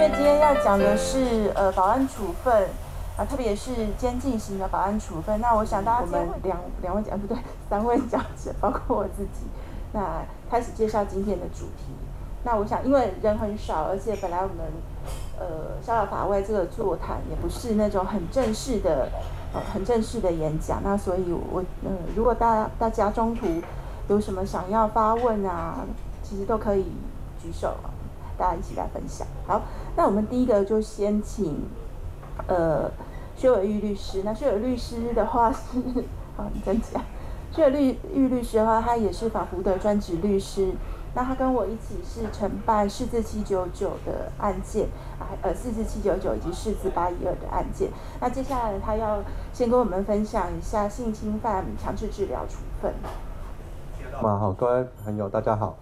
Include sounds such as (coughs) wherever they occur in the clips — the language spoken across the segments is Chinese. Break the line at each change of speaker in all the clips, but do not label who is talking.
因为今天要讲的是呃保安处分啊，特别是监禁型的保安处分。那我想大家我们两两位讲不对，三位讲者，包括我自己，那开始介绍今天的主题。那我想，因为人很少，而且本来我们呃逍遥法外这个座谈也不是那种很正式的呃很正式的演讲，那所以我呃如果大大家中途有什么想要发问啊，其实都可以举手。大家一起来分享。好，那我们第一个就先请，呃，薛伟玉律师。那薛伟律师的话是，好，你先讲。薛伟玉律师的话，他也是法服的专职律师。那他跟我一起是承办四字七九九的案件，啊，呃，四字七九九以及四字八一二的案件。那接下来他要先跟我们分享一下性侵犯强制治疗处分。
嘛好，各位朋友，大家好。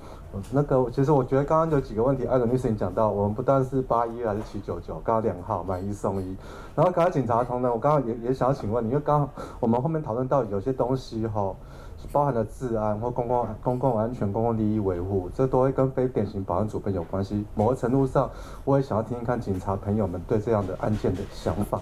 那个，其实我觉得刚刚有几个问题，艾伦律师你讲到，我们不但是八一还是七九九，刚刚两号买一送一。然后刚才警察同仁，我刚刚也也想要请问你，因为刚我们后面讨论到有些东西哈，包含了治安或公共公共安全、公共利益维护，这都会跟非典型保安组分有关系。某个程度上，我也想要听听看警察朋友们对这样的案件的想法。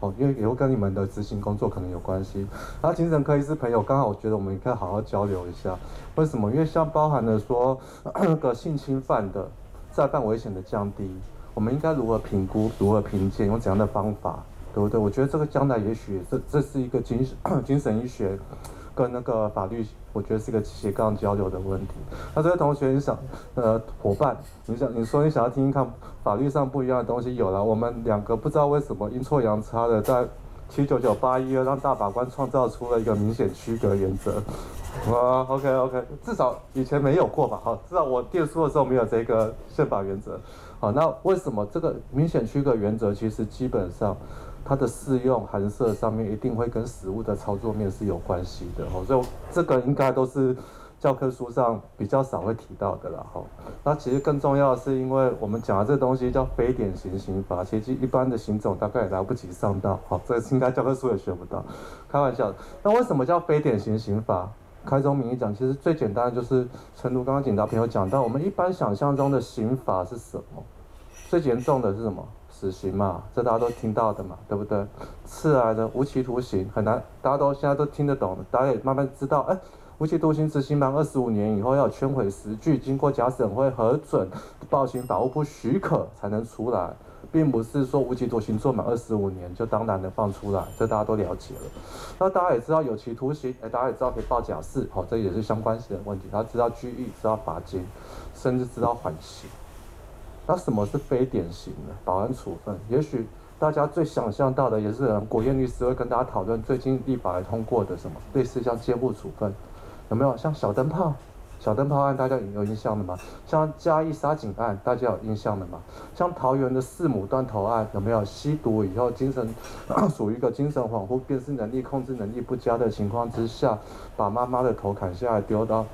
哦，因为也会跟你们的执行工作可能有关系。然后精神科医师朋友，刚好我觉得我们也可以好好交流一下。为什么？因为像包含了说那 (clears throat) 个性侵犯的再犯危险的降低，我们应该如何评估、如何评鉴，用怎样的方法，对不对？我觉得这个将来也许这这是一个精神 (clears throat) 精神医学。跟那个法律，我觉得是个斜杠交流的问题。那这位同学，你想，呃，伙伴，你想，你说你想要听听看法律上不一样的东西，有了。我们两个不知道为什么阴错阳差的，在七九九八一二让大法官创造出了一个明显区隔原则。啊，OK OK，至少以前没有过吧？好，至少我念书的时候没有这个宪法原则。好，那为什么这个明显区隔原则其实基本上？它的适用函涉上面一定会跟实物的操作面是有关系的哦，所以这个应该都是教科书上比较少会提到的了哈。那其实更重要的是，因为我们讲的这东西叫非典型刑法，其实一般的刑种大概也来不及上到，好，这个应该教科书也学不到，开玩笑。那为什么叫非典型刑法？开宗明义讲，其实最简单的就是，诚如刚刚警察朋友讲到，我们一般想象中的刑法是什么？最严重的是什么？死刑嘛，这大家都听到的嘛，对不对？次来的无期徒刑很难，大家都现在都听得懂，大家也慢慢知道，哎，无期徒刑执行满二十五年以后要圈回实据，经过假审会核准，报请法务部许可才能出来，并不是说无期徒刑做满二十五年就当然能放出来，这大家都了解了。那大家也知道有期徒刑，哎，大家也知道可以报假释，好，这也是相关性的问题。大家知道拘役，知道罚金，甚至知道缓刑。那什么是非典型的保安处分？也许大家最想象到的，也是国彦律师会跟大家讨论最近立法通过的什么，类似像监护处分，有没有？像小灯泡、小灯泡案，大家有有印象的吗？像嘉义杀警案，大家有印象的吗？像桃园的四母断头案，有没有？吸毒以后精神 (coughs) 属于一个精神恍惚、辨识能力、控制能力不佳的情况之下，把妈妈的头砍下来丢到。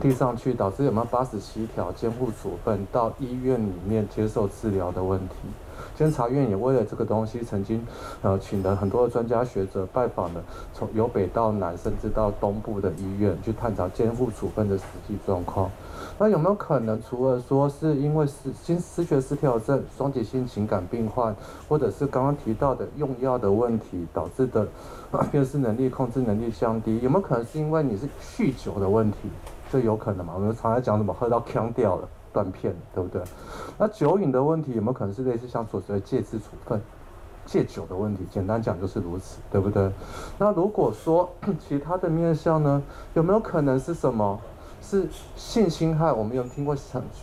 递上去导致有没有八十七条监护处分到医院里面接受治疗的问题？监察院也为了这个东西，曾经呃请了很多专家学者拜访了从由北到南甚至到东部的医院去探查监护处分的实际状况。那有没有可能除了说是因为失心思觉失调症、双极性情感病患，或者是刚刚提到的用药的问题导致的辨识能力、控制能力降低？有没有可能是因为你是酗酒的问题？这有可能嘛？我们常常讲什么喝到呛掉了、断片，对不对？那酒瘾的问题有没有可能是类似像所谓的戒制处分、戒酒的问题？简单讲就是如此，对不对？那如果说其他的面向呢，有没有可能是什么？是性侵害？我们有听过，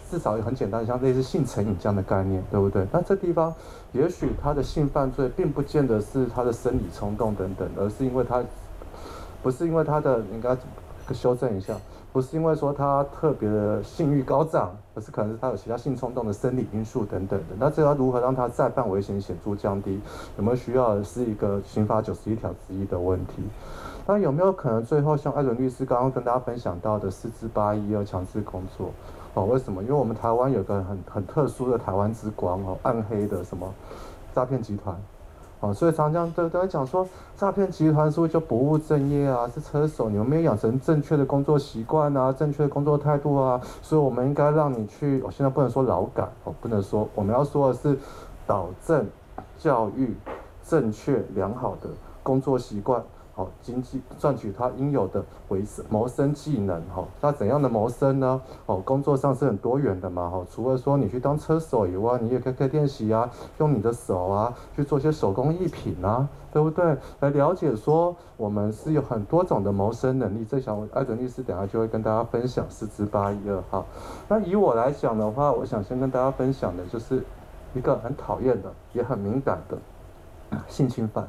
至少也很简单，像类似性成瘾这样的概念，对不对？那这地方也许他的性犯罪并不见得是他的生理冲动等等，而是因为他不是因为他的应该修正一下。不是因为说他特别的性欲高涨，而是可能是他有其他性冲动的生理因素等等的。那这要如何让他再犯危险显著降低？有没有需要的是一个刑法九十一条之一的问题？那有没有可能最后像艾伦律师刚刚跟大家分享到的四字八一二强制工作？哦，为什么？因为我们台湾有个很很特殊的台湾之光哦，暗黑的什么诈骗集团？哦，所以常常都都在讲说，诈骗集团是不是就不务正业啊？是车手，你们没有养成正确的工作习惯啊，正确的工作态度啊，所以我们应该让你去，我现在不能说劳改，哦，不能说，我们要说的是，导正教育正确良好的工作习惯。好，经济赚取他应有的维生谋生技能，哈，那怎样的谋生呢？哦，工作上是很多元的嘛，哈，除了说你去当车手以外，你也可以可以练习啊，用你的手啊去做些手工艺品啊，对不对？来了解说我们是有很多种的谋生能力，这想艾德律师等下就会跟大家分享四至八一二号。那以我来讲的话，我想先跟大家分享的就是一个很讨厌的，也很敏感的性侵犯。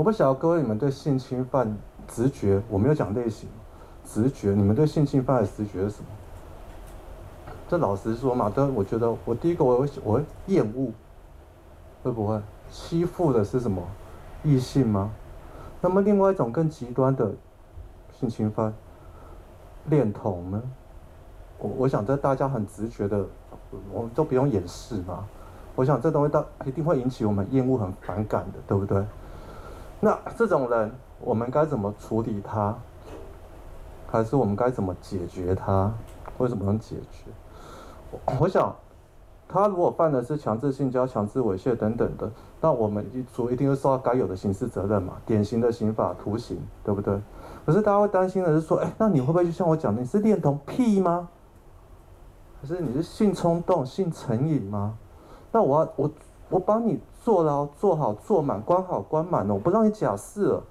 我不晓得各位你们对性侵犯直觉，我没有讲类型，直觉，你们对性侵犯的直觉是什么？这老实说嘛，都我觉得我第一个我会我会厌恶，会不会欺负的是什么异性吗？那么另外一种更极端的性侵犯，恋童呢？我我想这大家很直觉的，我们都不用掩饰嘛。我想这东西到一定会引起我们厌恶很反感的，对不对？那这种人，我们该怎么处理他？还是我们该怎么解决他？为什么能解决？我，我想，他如果犯的是强制性交、强制猥亵等等的，那我们一主一定会受到该有的刑事责任嘛，典型的刑法徒刑，对不对？可是大家会担心的是说，哎，那你会不会就像我讲的，你是恋童癖吗？可是你是性冲动、性成瘾吗？那我要我我帮你。坐牢，坐好，坐满，关好，关满了，我不让你假释了。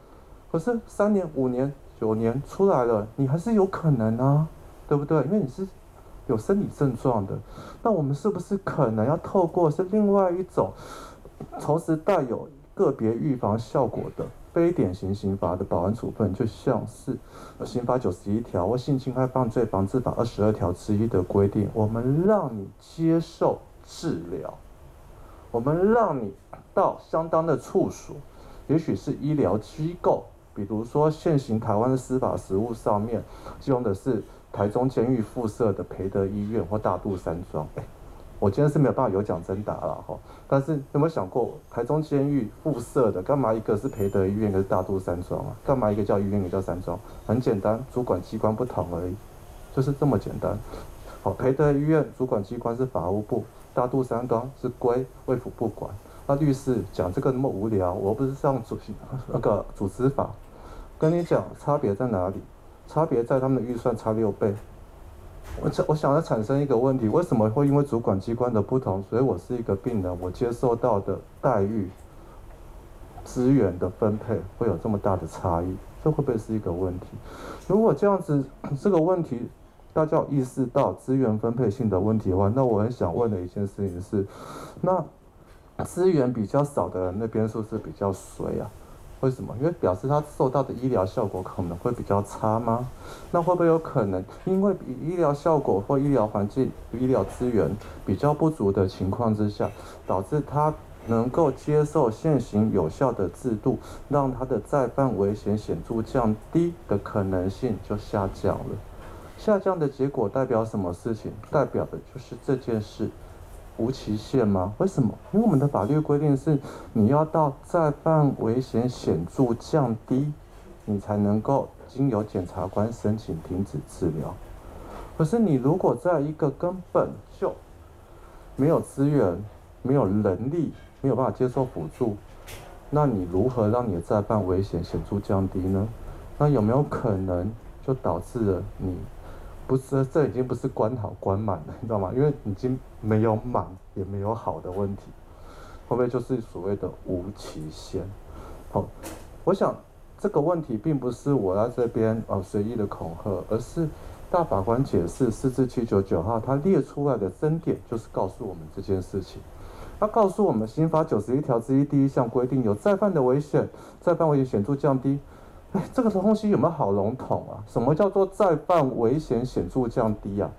可是三年、五年、九年出来了，你还是有可能啊，对不对？因为你是有生理症状的。那我们是不是可能要透过是另外一种，同时带有个别预防效果的非典型刑罚的保安处分，就像是刑法九十一条或性侵害犯罪防治法二十二条之一的规定，我们让你接受治疗。我们让你到相当的处所，也许是医疗机构，比如说现行台湾的司法实务上面，用的是台中监狱附设的培德医院或大肚山庄。哎，我今天是没有办法有奖征答了哈，但是有没有想过，台中监狱附设的，干嘛一个是培德医院，一个是大肚山庄啊？干嘛一个叫医院，一个叫山庄？很简单，主管机关不同而已，就是这么简单。好，培德医院主管机关是法务部。大肚山庄是归卫福部管。那律师讲这个那么无聊，我不是上主那个组织法，跟你讲差别在哪里？差别在他们的预算差六倍。我我想要产生一个问题：为什么会因为主管机关的不同，所以我是一个病人，我接受到的待遇、资源的分配会有这么大的差异？这会不会是一个问题？如果这样子，这个问题。大家有意识到资源分配性的问题的话，那我很想问的一件事情是，那资源比较少的人那边是不是比较衰啊？为什么？因为表示他受到的医疗效果可能会比较差吗？那会不会有可能因为医疗效果或医疗环境、医疗资源比较不足的情况之下，导致他能够接受现行有效的制度，让他的再犯危险显著降低的可能性就下降了？下降的结果代表什么事情？代表的就是这件事无期限吗？为什么？因为我们的法律规定是，你要到再犯危险显著降低，你才能够经由检察官申请停止治疗。可是你如果在一个根本就没有资源、没有能力、没有办法接受辅助，那你如何让你的再犯危险显著降低呢？那有没有可能就导致了你？不是，这已经不是关好关满了，你知道吗？因为已经没有满也没有好的问题，会不会就是所谓的无期限？好，我想这个问题并不是我在这边呃随意的恐吓，而是大法官解释四至七九九号他列出来的争点，就是告诉我们这件事情。他告诉我们，刑法九十一条之一第一项规定，有再犯的危险，再犯危险显著降低。哎，这个东西有没有好笼统啊？什么叫做再犯危险显著降低啊？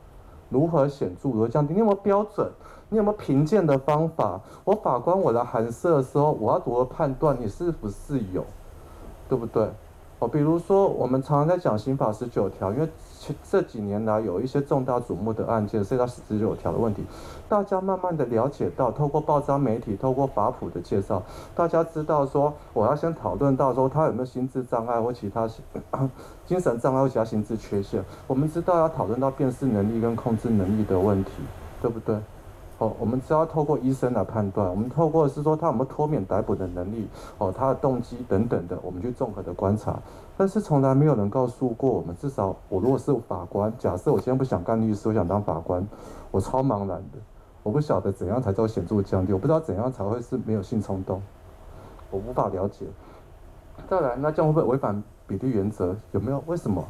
如何显著？如何降低？你有没有标准？你有没有评鉴的方法？我法官我来函涉的时候，我要如何判断你是不是有？对不对？哦，比如说我们常常在讲刑法十九条，因为这几年来有一些重大瞩目的案件，涉及到十九条的问题，大家慢慢的了解到，透过报章媒体，透过法普的介绍，大家知道说，我要先讨论到说他有没有心智障碍或其他 (coughs) 精神障碍或其他心智缺陷，我们知道要讨论到辨识能力跟控制能力的问题，对不对？哦，我们只要透过医生来判断，我们透过是说他有没有脱免逮捕的能力，哦，他的动机等等的，我们去综合的观察。但是从来没有人告诉过我们，至少我如果是法官，假设我今天不想干律师，我想当法官，我超茫然的，我不晓得怎样才叫显著降低，我不知道怎样才会是没有性冲动，我无法了解。再来，那这样会不会违反比例原则？有没有？为什么？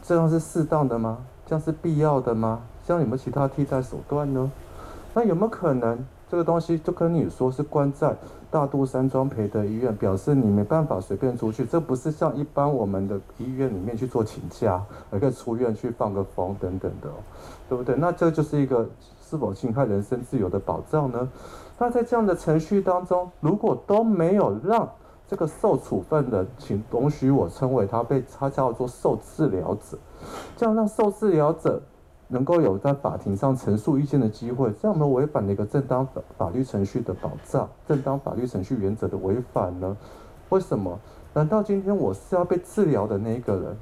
这样是适当的吗？这样是必要的吗？这样有没有其他替代手段呢？那有没有可能这个东西就跟你说是关在大肚山庄培德医院，表示你没办法随便出去？这不是像一般我们的医院里面去做请假，还可以出院去放个风等等的，对不对？那这就是一个是否侵害人身自由的保障呢？那在这样的程序当中，如果都没有让这个受处分的，请容许我称为他被他叫做受治疗者，这样让受治疗者。能够有在法庭上陈述意见的机会，这样有没有违反了一个正当法法律程序的保障、正当法律程序原则的违反呢？为什么？难道今天我是要被治疗的那一个人？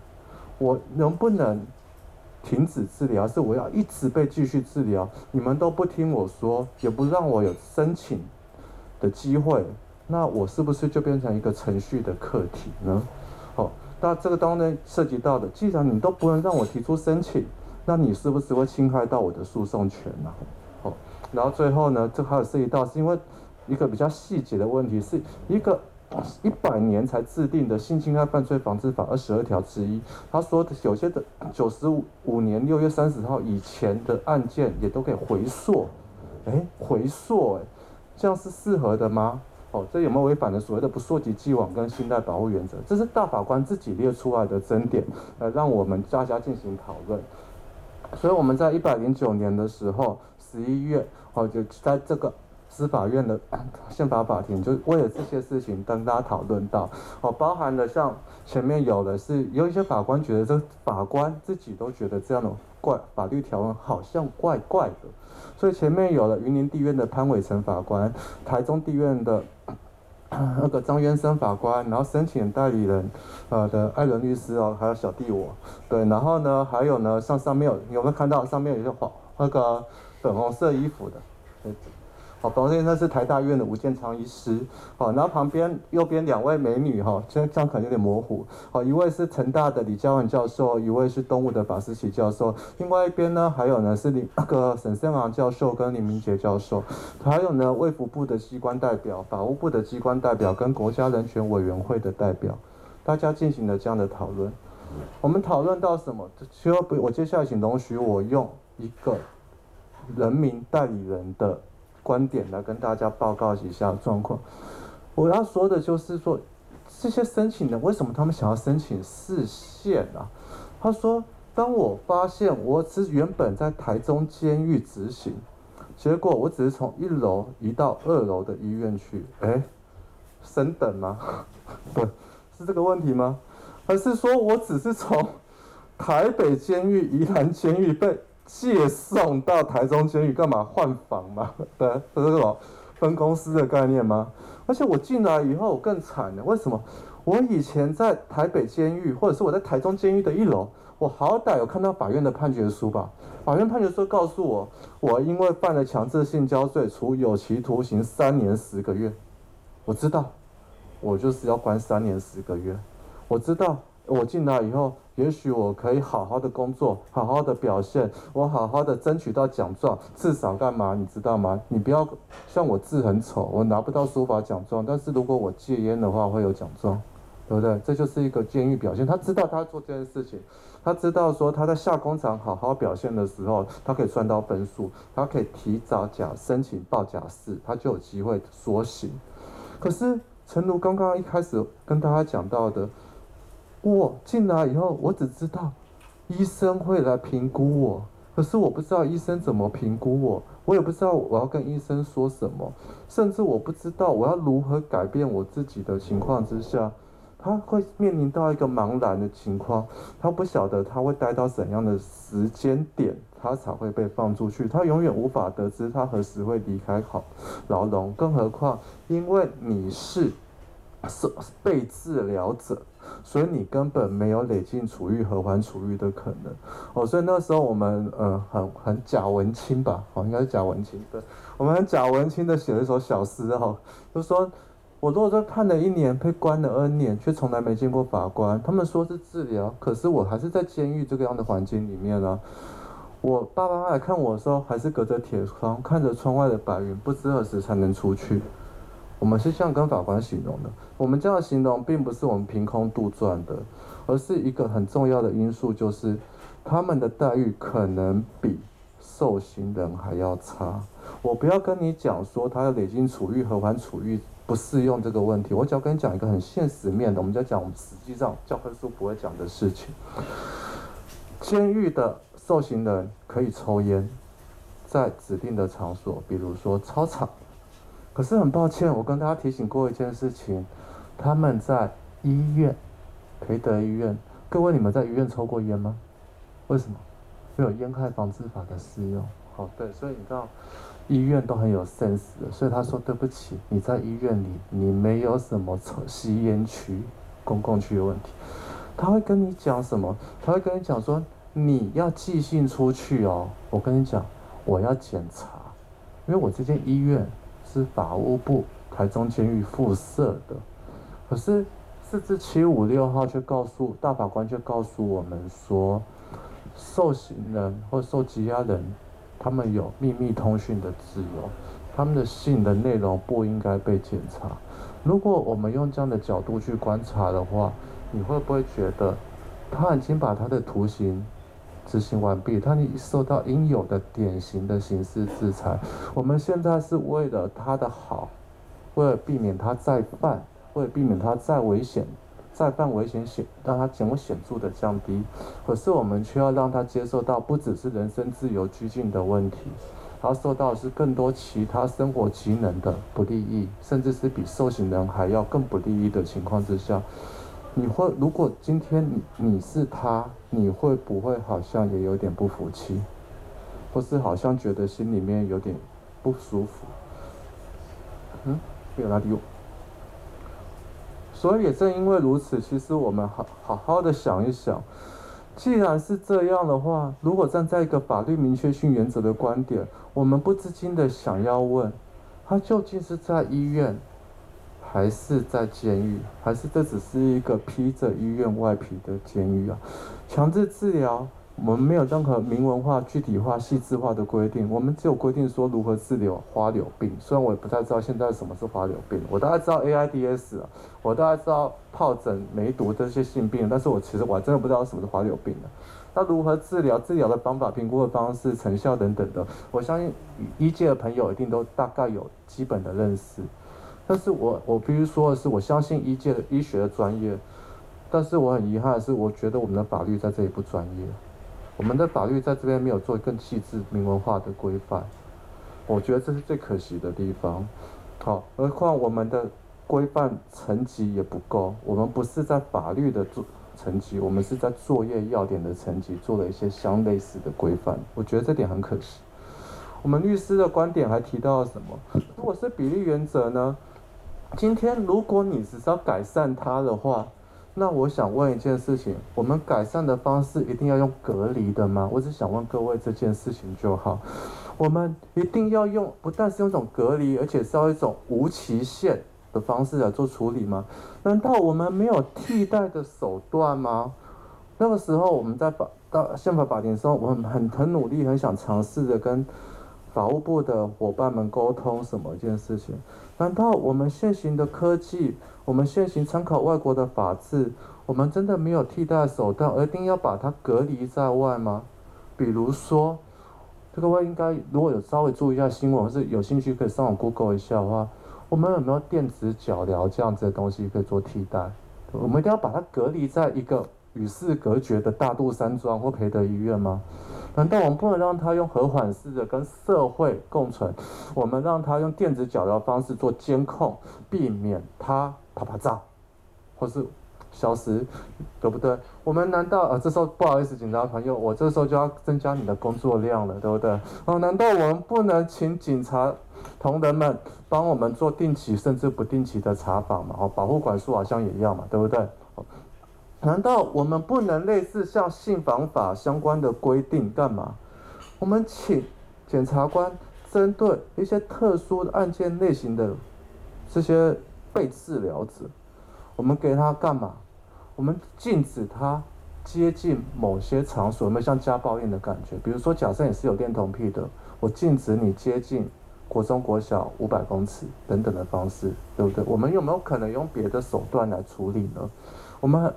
我能不能停止治疗？是我要一直被继续治疗？你们都不听我说，也不让我有申请的机会，那我是不是就变成一个程序的课题呢？好，那这个当中涉及到的，既然你都不能让我提出申请。那你是不是会侵害到我的诉讼权呢？哦，然后最后呢，这还有涉及到是因为一个比较细节的问题，是一个一百年才制定的《性侵害犯罪防治法》二十二条之一，他说有些的九十五年六月三十号以前的案件也都可以回溯，哎，回溯，哎，这样是适合的吗？哦，这有没有违反了所谓的不溯及既往跟信赖保护原则？这是大法官自己列出来的争点，来让我们大家进行讨论。所以我们在一百零九年的时候，十一月，哦，就在这个司法院的 (clears throat) 宪法法庭，就为了这些事情跟大家讨论到，哦，包含了像前面有的是有一些法官觉得这法官自己都觉得这样的怪法律条文好像怪怪的，所以前面有了云林地院的潘伟成法官，台中地院的。那个张渊生法官，然后申请代理人，呃的艾伦律师哦，还有小弟我，对，然后呢，还有呢，像上面有，有没有看到上面有一个黄那个粉红色衣服的？好，旁边那是台大医院的吴建昌医师，好，然后旁边右边两位美女哈，这这样可能有点模糊，好，一位是成大的李嘉文教授，一位是东吴的法思琪教授，另外一边呢还有呢是林那个沈胜昂教授跟林明杰教授，还有呢卫福部的机关代表、法务部的机关代表跟国家人权委员会的代表，大家进行了这样的讨论，我们讨论到什么？需要不？我接下来请容许我用一个人民代理人的。观点来跟大家报告一下状况。我要说的就是说，这些申请人为什么他们想要申请释宪啊？他说，当我发现我只原本在台中监狱执行，结果我只是从一楼移到二楼的医院去，哎，升等吗？不 (laughs) 是这个问题吗？还是说我只是从台北监狱、宜兰监狱被？借送到台中监狱干嘛换房吗？(laughs) 对，这是什么分公司的概念吗？而且我进来以后我更惨了，为什么？我以前在台北监狱，或者是我在台中监狱的一楼，我好歹有看到法院的判决书吧？法院判决书告诉我，我因为犯了强制性交罪，处有期徒刑三年十个月。我知道，我就是要关三年十个月。我知道，我进来以后。也许我可以好好的工作，好好的表现，我好好的争取到奖状，至少干嘛？你知道吗？你不要像我字很丑，我拿不到书法奖状，但是如果我戒烟的话，会有奖状，对不对？这就是一个监狱表现。他知道他做这件事情，他知道说他在下工厂好好表现的时候，他可以赚到分数，他可以提早假申请报假释，他就有机会缩刑。可是，诚如刚刚一开始跟大家讲到的。我进来以后，我只知道医生会来评估我，可是我不知道医生怎么评估我，我也不知道我要跟医生说什么，甚至我不知道我要如何改变我自己的情况之下，他会面临到一个茫然的情况，他不晓得他会待到怎样的时间点，他才会被放出去，他永远无法得知他何时会离开。好牢笼，更何况因为你是是被治疗者，所以你根本没有累进处遇和缓处遇的可能哦，所以那时候我们呃很很假文青吧，哦应该是假文青，对，我们很假文青的写了一首小诗哦，就说。我如果在判了一年，被关了 N 年，却从来没见过法官。他们说是治疗，可是我还是在监狱这个样的环境里面啊。我爸爸妈妈来看我的时候，还是隔着铁窗，看着窗外的白云，不知何时才能出去。我们是这样跟法官形容的。我们这样形容，并不是我们凭空杜撰的，而是一个很重要的因素，就是他们的待遇可能比受刑人还要差。我不要跟你讲说他要累进处遇和缓处遇。不适用这个问题，我只要跟你讲一个很现实面的，我们在讲我们实际上教科书不会讲的事情。监狱的受刑人可以抽烟，在指定的场所，比如说操场。可是很抱歉，我跟大家提醒过一件事情，他们在医院，培德医院，各位你们在医院抽过烟吗？为什么？没有烟害防治法的适用。好，对，所以你知道。医院都很有 sense 的，所以他说对不起，你在医院里，你没有什么抽吸烟区、公共区的问题。他会跟你讲什么？他会跟你讲说你要寄信出去哦。我跟你讲，我要检查，因为我这间医院是法务部台中监狱附设的。可是四至七五六号却告诉大法官却告诉我们说，受刑人或受羁押人。他们有秘密通讯的自由，他们的信的内容不应该被检查。如果我们用这样的角度去观察的话，你会不会觉得他已经把他的图形执行完毕，他已受到应有的典型的刑事制裁？我们现在是为了他的好，为了避免他再犯，为了避免他再危险。再犯危险险，让他减为显著的降低。可是我们却要让他接受到不只是人身自由拘禁的问题，他受到的是更多其他生活机能的不利益，甚至是比受刑人还要更不利益的情况之下，你会如果今天你你是他，你会不会好像也有点不服气，或是好像觉得心里面有点不舒服？嗯，没有拉低我。所以也正因为如此，其实我们好好好的想一想，既然是这样的话，如果站在一个法律明确性原则的观点，我们不自禁的想要问，他究竟是在医院，还是在监狱，还是这只是一个披着医院外皮的监狱啊？强制治疗。我们没有任何明文化、具体化、细致化的规定，我们只有规定说如何治疗花柳病。虽然我也不太知道现在什么是花柳病，我大概知道 AIDS 啊，我大概知道疱疹、梅毒这些性病，但是我其实我还真的不知道什么是花柳病的。那如何治疗、治疗的方法、评估的方式、成效等等的，我相信医界的朋友一定都大概有基本的认识。但是我我必须说的是，我相信医界的医学的专业，但是我很遗憾的是，我觉得我们的法律在这里不专业。我们的法律在这边没有做更细致、明文化的规范，我觉得这是最可惜的地方。好，何况我们的规范层级也不够，我们不是在法律的做层级，我们是在作业要点的层级做了一些相类似的规范，我觉得这点很可惜。我们律师的观点还提到了什么？如果是比例原则呢？今天如果你只是要改善它的话，那我想问一件事情，我们改善的方式一定要用隔离的吗？我只想问各位这件事情就好。我们一定要用，不但是用一种隔离，而且是要一种无期限的方式来做处理吗？难道我们没有替代的手段吗？那个时候我们在法到宪法法庭的时候，我很很很努力，很想尝试着跟法务部的伙伴们沟通什么一件事情？难道我们现行的科技？我们现行参考外国的法制，我们真的没有替代手段，而一定要把它隔离在外吗？比如说，这个位应该如果有稍微注意一下新闻，或是有兴趣可以上网 Google 一下的话，我们有没有电子脚镣这样子的东西可以做替代？我们一定要把它隔离在一个与世隔绝的大肚山庄或培德医院吗？难道我们不能让他用和缓式的跟社会共存？我们让他用电子脚镣方式做监控，避免他。啪啪炸，或是消失，对不对？我们难道呃这时候不好意思，警察朋友，我这时候就要增加你的工作量了，对不对？哦，难道我们不能请警察同仁们帮我们做定期甚至不定期的查访嘛？哦，保护管束好像也要嘛，对不对？难道我们不能类似像信访法相关的规定干嘛？我们请检察官针对一些特殊的案件类型的这些被治疗者，我们给他干嘛？我们禁止他接近某些场所，有没有像家暴一样的感觉？比如说，假设你是有恋童癖的，我禁止你接近国中、国小五百公尺等等的方式，对不对？我们有没有可能用别的手段来处理呢？我们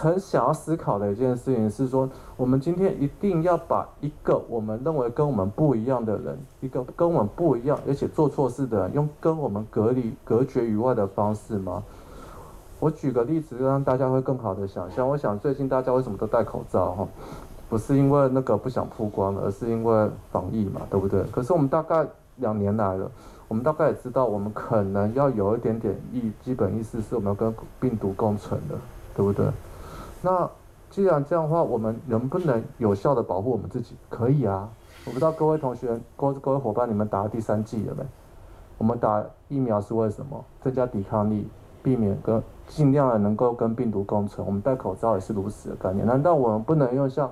很想要思考的一件事情是说，我们今天一定要把一个我们认为跟我们不一样的人，一个跟我们不一样而且做错事的人，用跟我们隔离、隔绝于外的方式吗？我举个例子，让大家会更好的想象。我想最近大家为什么都戴口罩？哈，不是因为那个不想曝光，而是因为防疫嘛，对不对？可是我们大概两年来了，我们大概也知道，我们可能要有一点点意基本意思，是我们要跟病毒共存的，对不对？那既然这样的话，我们能不能有效的保护我们自己？可以啊。我不知道各位同学、各各位伙伴，你们打了第三剂了没？我们打疫苗是为什么？增加抵抗力。避免跟尽量的能够跟病毒共存，我们戴口罩也是如此的概念。难道我们不能用像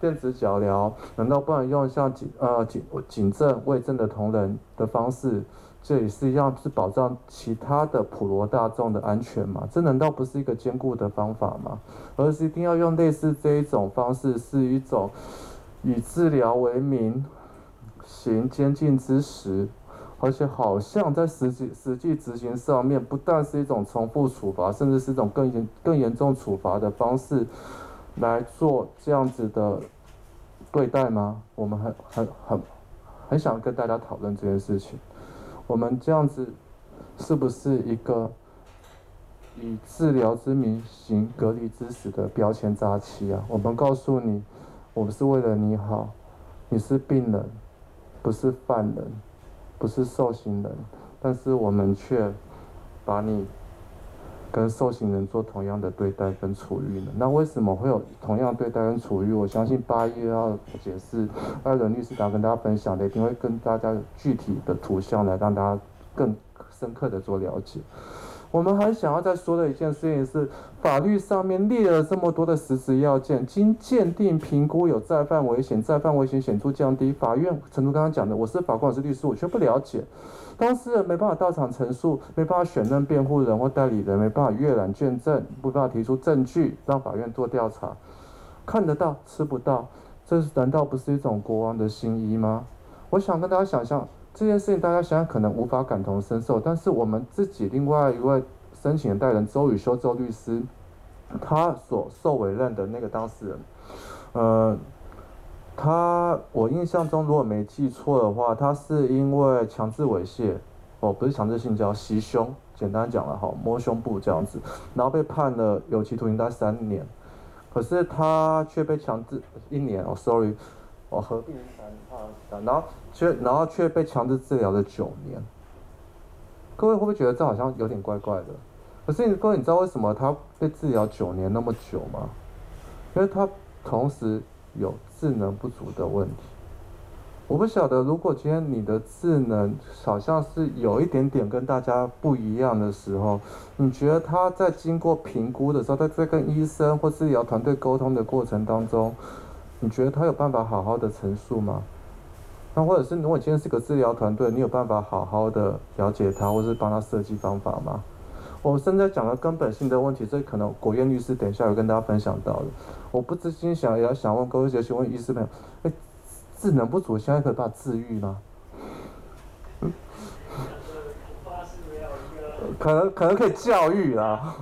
电子脚镣？难道不能用像警呃警警政卫政的同仁的方式？这也是一样是保障其他的普罗大众的安全嘛？这难道不是一个兼顾的方法吗？而是一定要用类似这一种方式，是一种以治疗为名行监禁之实。而且好像在实际实际执行上面，不但是一种重复处罚，甚至是一种更严更严重处罚的方式来做这样子的对待吗？我们很很很很想跟大家讨论这件事情。我们这样子是不是一个以治疗之名行隔离之实的标签扎起啊？我们告诉你，我们是为了你好，你是病人，不是犯人。不是受刑人，但是我们却把你跟受刑人做同样的对待跟处遇呢？那为什么会有同样对待跟处遇？我相信八一要解释，艾伦律师想跟大家分享的，一定会跟大家具体的图像来让大家更深刻的做了解。我们还想要再说的一件事情是，法律上面列了这么多的实质要件，经鉴定评估有再犯危险，再犯危险显著降低。法院，诚如刚刚讲的，我是法官，我是律师，我却不了解。当事人没办法到场陈述，没办法选任辩护人或代理人，没办法阅览卷证，没办法提出证据让法院做调查。看得到，吃不到，这难道不是一种国王的新衣吗？我想跟大家想象。这件事情大家想想可能无法感同身受，但是我们自己另外一位申请的代理人周宇修周律师，他所受委任的那个当事人，呃，他我印象中如果没记错的话，他是因为强制猥亵，哦，不是强制性交，袭胸，简单讲了哈，摸胸部这样子，然后被判了有期徒刑大概三年，可是他却被强制一年哦，sorry，哦合并三然后。却然后却被强制治疗了九年，各位会不会觉得这好像有点怪怪的？可是各位，你知道为什么他被治疗九年那么久吗？因为他同时有智能不足的问题。我不晓得，如果今天你的智能好像是有一点点跟大家不一样的时候，你觉得他在经过评估的时候，他在跟医生或治疗团队沟通的过程当中，你觉得他有办法好好的陈述吗？那或者是如果今天是个治疗团队，你有办法好好的了解他，或是帮他设计方法吗？我们现在讲的根本性的问题，这可能国燕律师等一下有跟大家分享到的。我不知心想也要想问各位，就请问医师朋友，哎，智能不足现在可以把它治愈吗？嗯，可能可能可以教育啦。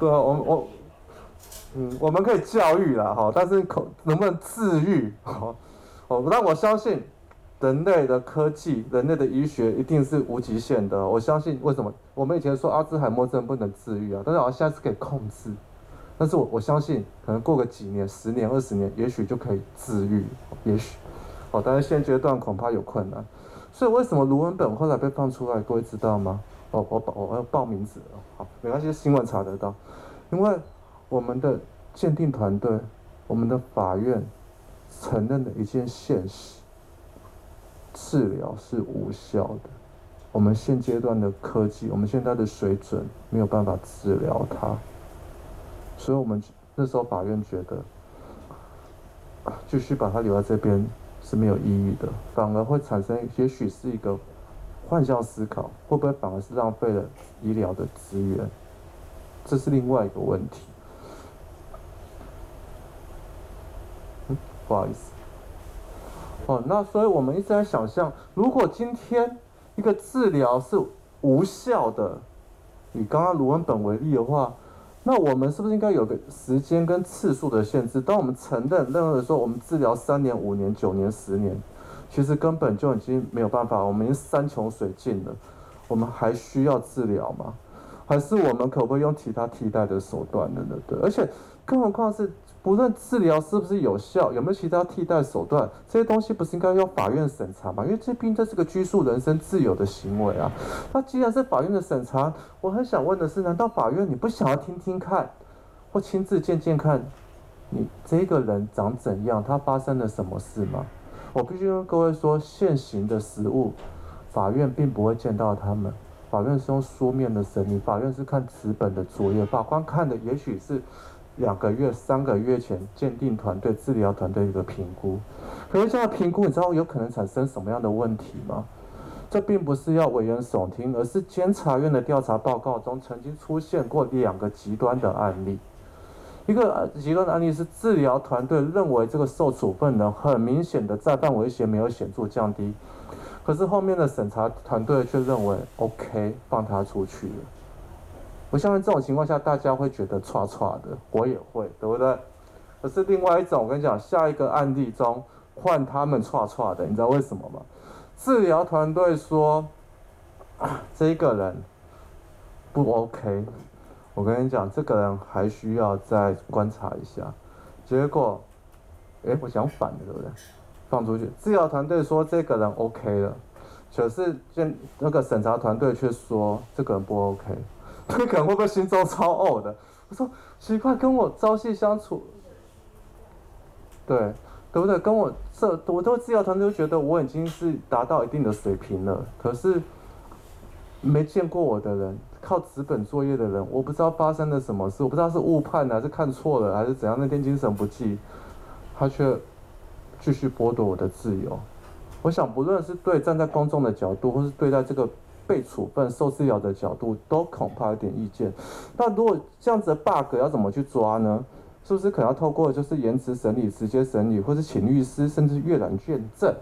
对啊，我我嗯，我们可以教育啦，哈，但是可能不能治愈？哈。哦，但我相信，人类的科技、人类的医学一定是无极限的。我相信，为什么我们以前说阿兹海默症不能治愈啊？但是好像现在是可以控制。但是我我相信，可能过个几年、十年、二十年，也许就可以治愈。也许，哦，但是现阶段恐怕有困难。所以为什么卢文本后来被放出来？各位知道吗？哦，我报我要报名字了，好，没关系，新闻查得到。因为我们的鉴定团队，我们的法院承认的一件现实，治疗是无效的。我们现阶段的科技，我们现在的水准没有办法治疗它，所以我们那时候法院觉得，继续把它留在这边是没有意义的，反而会产生，也许是一个幻象思考，会不会反而是浪费了医疗的资源？这是另外一个问题。嗯，不好意思。哦，那所以我们一直在想象，如果今天。一个治疗是无效的，以刚刚卢文本为例的话，那我们是不是应该有个时间跟次数的限制？当我们承认认为说我们治疗三年、五年、九年、十年，其实根本就已经没有办法，我们已经山穷水尽了，我们还需要治疗吗？还是我们可不可以用其他替代的手段呢？对，而且更何况是。无论治疗是不是有效，有没有其他替代手段，这些东西不是应该由法院审查吗？因为这毕竟这是个拘束人身自由的行为啊。那既然是法院的审查，我很想问的是，难道法院你不想要听听看，或亲自见见看，你这个人长怎样，他发生了什么事吗？我必须跟各位说，现行的实务，法院并不会见到他们，法院是用书面的审理，法院是看纸本的作业，法官看的也许是。两个月、三个月前，鉴定团队、治疗团队一个评估，可是这样评估，你知道有可能产生什么样的问题吗？这并不是要危言耸听，而是监察院的调查报告中曾经出现过两个极端的案例。一个极端的案例是治疗团队认为这个受处分人很明显的再犯危险没有显著降低，可是后面的审查团队却认为 OK，放他出去了。我相信这种情况下，大家会觉得剉剉的，我也会，对不对？可是另外一种，我跟你讲，下一个案例中换他们剉剉的，你知道为什么吗？治疗团队说，啊，这个人不 OK，我跟你讲，这个人还需要再观察一下。结果，哎，我想反了，对不对？放出去，治疗团队说这个人 OK 了，可是见那个审查团队却说这个人不 OK。他可能会不会心中超傲的？我说奇怪，跟我朝夕相处，对对不对？跟我这，我都治疗团队觉得我已经是达到一定的水平了。可是没见过我的人，靠纸本作业的人，我不知道发生了什么事，我不知道是误判还是看错了，还是怎样？那天精神不济，他却继续剥夺我的自由。我想，不论是对站在公众的角度，或是对待这个。被处分受治疗的角度都恐怕有点意见。那如果这样子的 bug 要怎么去抓呢？是不是可能要透过就是延迟审理、直接审理，或是请律师，甚至阅览卷证，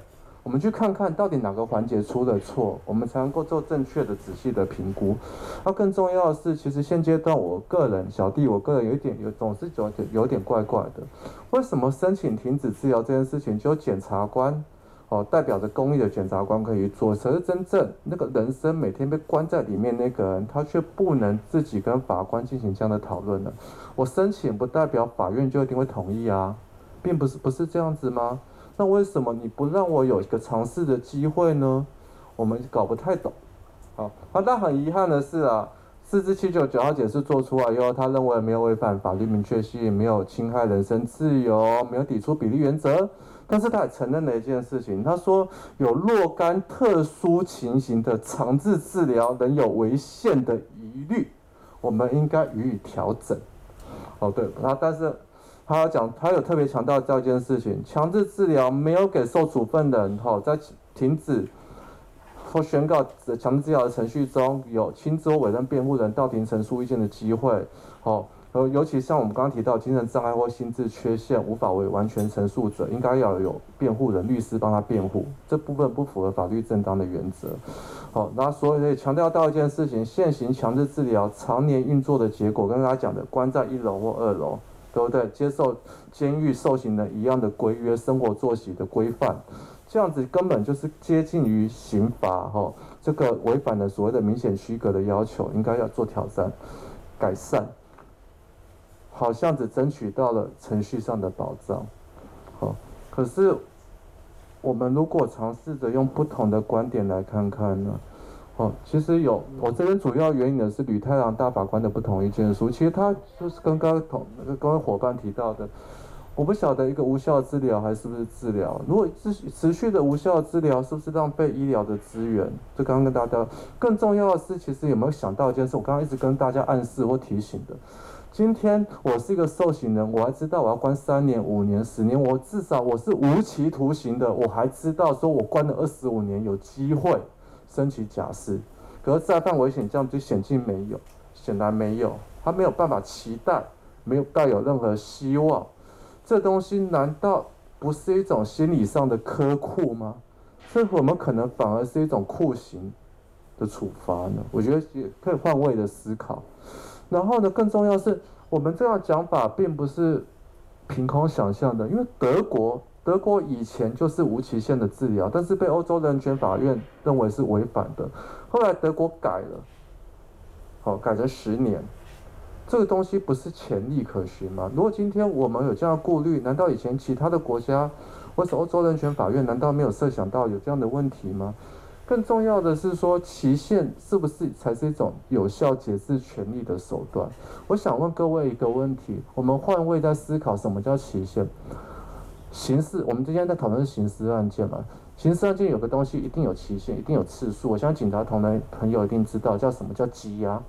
我们去看看到底哪个环节出了错，我们才能够做正确的、仔细的评估。那更重要的是，其实现阶段我个人小弟，我个人有一点有总是觉得有点怪怪的。为什么申请停止治疗这件事情，只有检察官？哦，代表着公益的检察官可以做，可是真正那个人生每天被关在里面那个人，他却不能自己跟法官进行这样的讨论了。我申请不代表法院就一定会同意啊，并不是不是这样子吗？那为什么你不让我有一个尝试的机会呢？我们搞不太懂。好，啊，但很遗憾的是啊，四至七九九号解释做出来以后，他认为没有违反法律明确性，没有侵害人身自由，没有抵触比例原则。但是他也承认了一件事情，他说有若干特殊情形的强制治疗仍有违宪的疑虑，我们应该予以调整。哦，对，然后但是他要讲，他有特别强调这件事情，强制治疗没有给受处分人哈在停止或宣告强制治疗的程序中有亲自委任辩护人到庭陈述意见的机会，哦好。尤其像我们刚刚提到精神障碍或心智缺陷无法为完全陈述者，应该要有辩护人、律师帮他辩护，这部分不符合法律正当的原则。好，那所以呢，强调到一件事情，现行强制治疗常年运作的结果，跟大家讲的关在一楼或二楼，对不对？接受监狱受刑人一样的规约、生活作息的规范，这样子根本就是接近于刑法哈，这个违反了所谓的明显区隔的要求，应该要做挑战、改善。好像只争取到了程序上的保障，好，可是我们如果尝试着用不同的观点来看看呢？哦，其实有，我这边主要援引的是吕太郎大法官的不同意见书。其实他就是刚刚同那个各位伙伴提到的，我不晓得一个无效治疗还是不是治疗。如果持持续的无效治疗，是不是浪费医疗的资源？就刚刚跟大家，更重要的是，其实有没有想到一件事？我刚刚一直跟大家暗示或提醒的。今天我是一个受刑人，我还知道我要关三年、五年、十年，我至少我是无期徒刑的，我还知道说我关了二十五年有机会。升级假释，可是再犯危险这样就险境没有，显然没有，他没有办法期待，没有带有任何希望，这东西难道不是一种心理上的苛酷吗？所以我们可能反而是一种酷刑的处罚呢？我觉得也可以换位的思考。然后呢，更重要是我们这样讲法并不是凭空想象的，因为德国。德国以前就是无期限的治疗，但是被欧洲人权法院认为是违反的。后来德国改了，好，改成十年。这个东西不是潜力可循吗？如果今天我们有这样顾虑，难道以前其他的国家或是欧洲人权法院难道没有设想到有这样的问题吗？更重要的是说，期限是不是才是一种有效解释权利的手段？我想问各位一个问题：我们换位在思考，什么叫期限？刑事，我们今天在讨论是刑事案件嘛？刑事案件有个东西一定有期限，一定有次数。我相信警察同仁朋友一定知道叫什么叫羁押。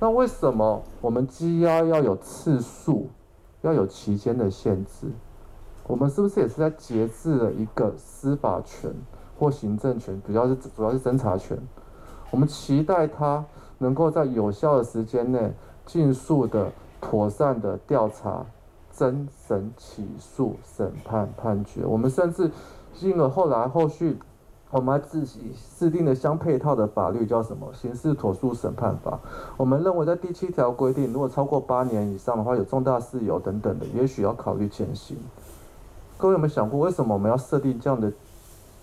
那为什么我们羁押要有次数，要有期间的限制？我们是不是也是在节制了一个司法权或行政权？主要是主要是侦查权。我们期待他能够在有效的时间内，尽速的、妥善的调查。侦审、起诉、审判、判决，我们甚至进了后来后续，我们还自己制定了相配套的法律，叫什么《刑事妥诉审判法》。我们认为在第七条规定，如果超过八年以上的话，有重大事由等等的，也许要考虑减刑。各位有没有想过，为什么我们要设定这样的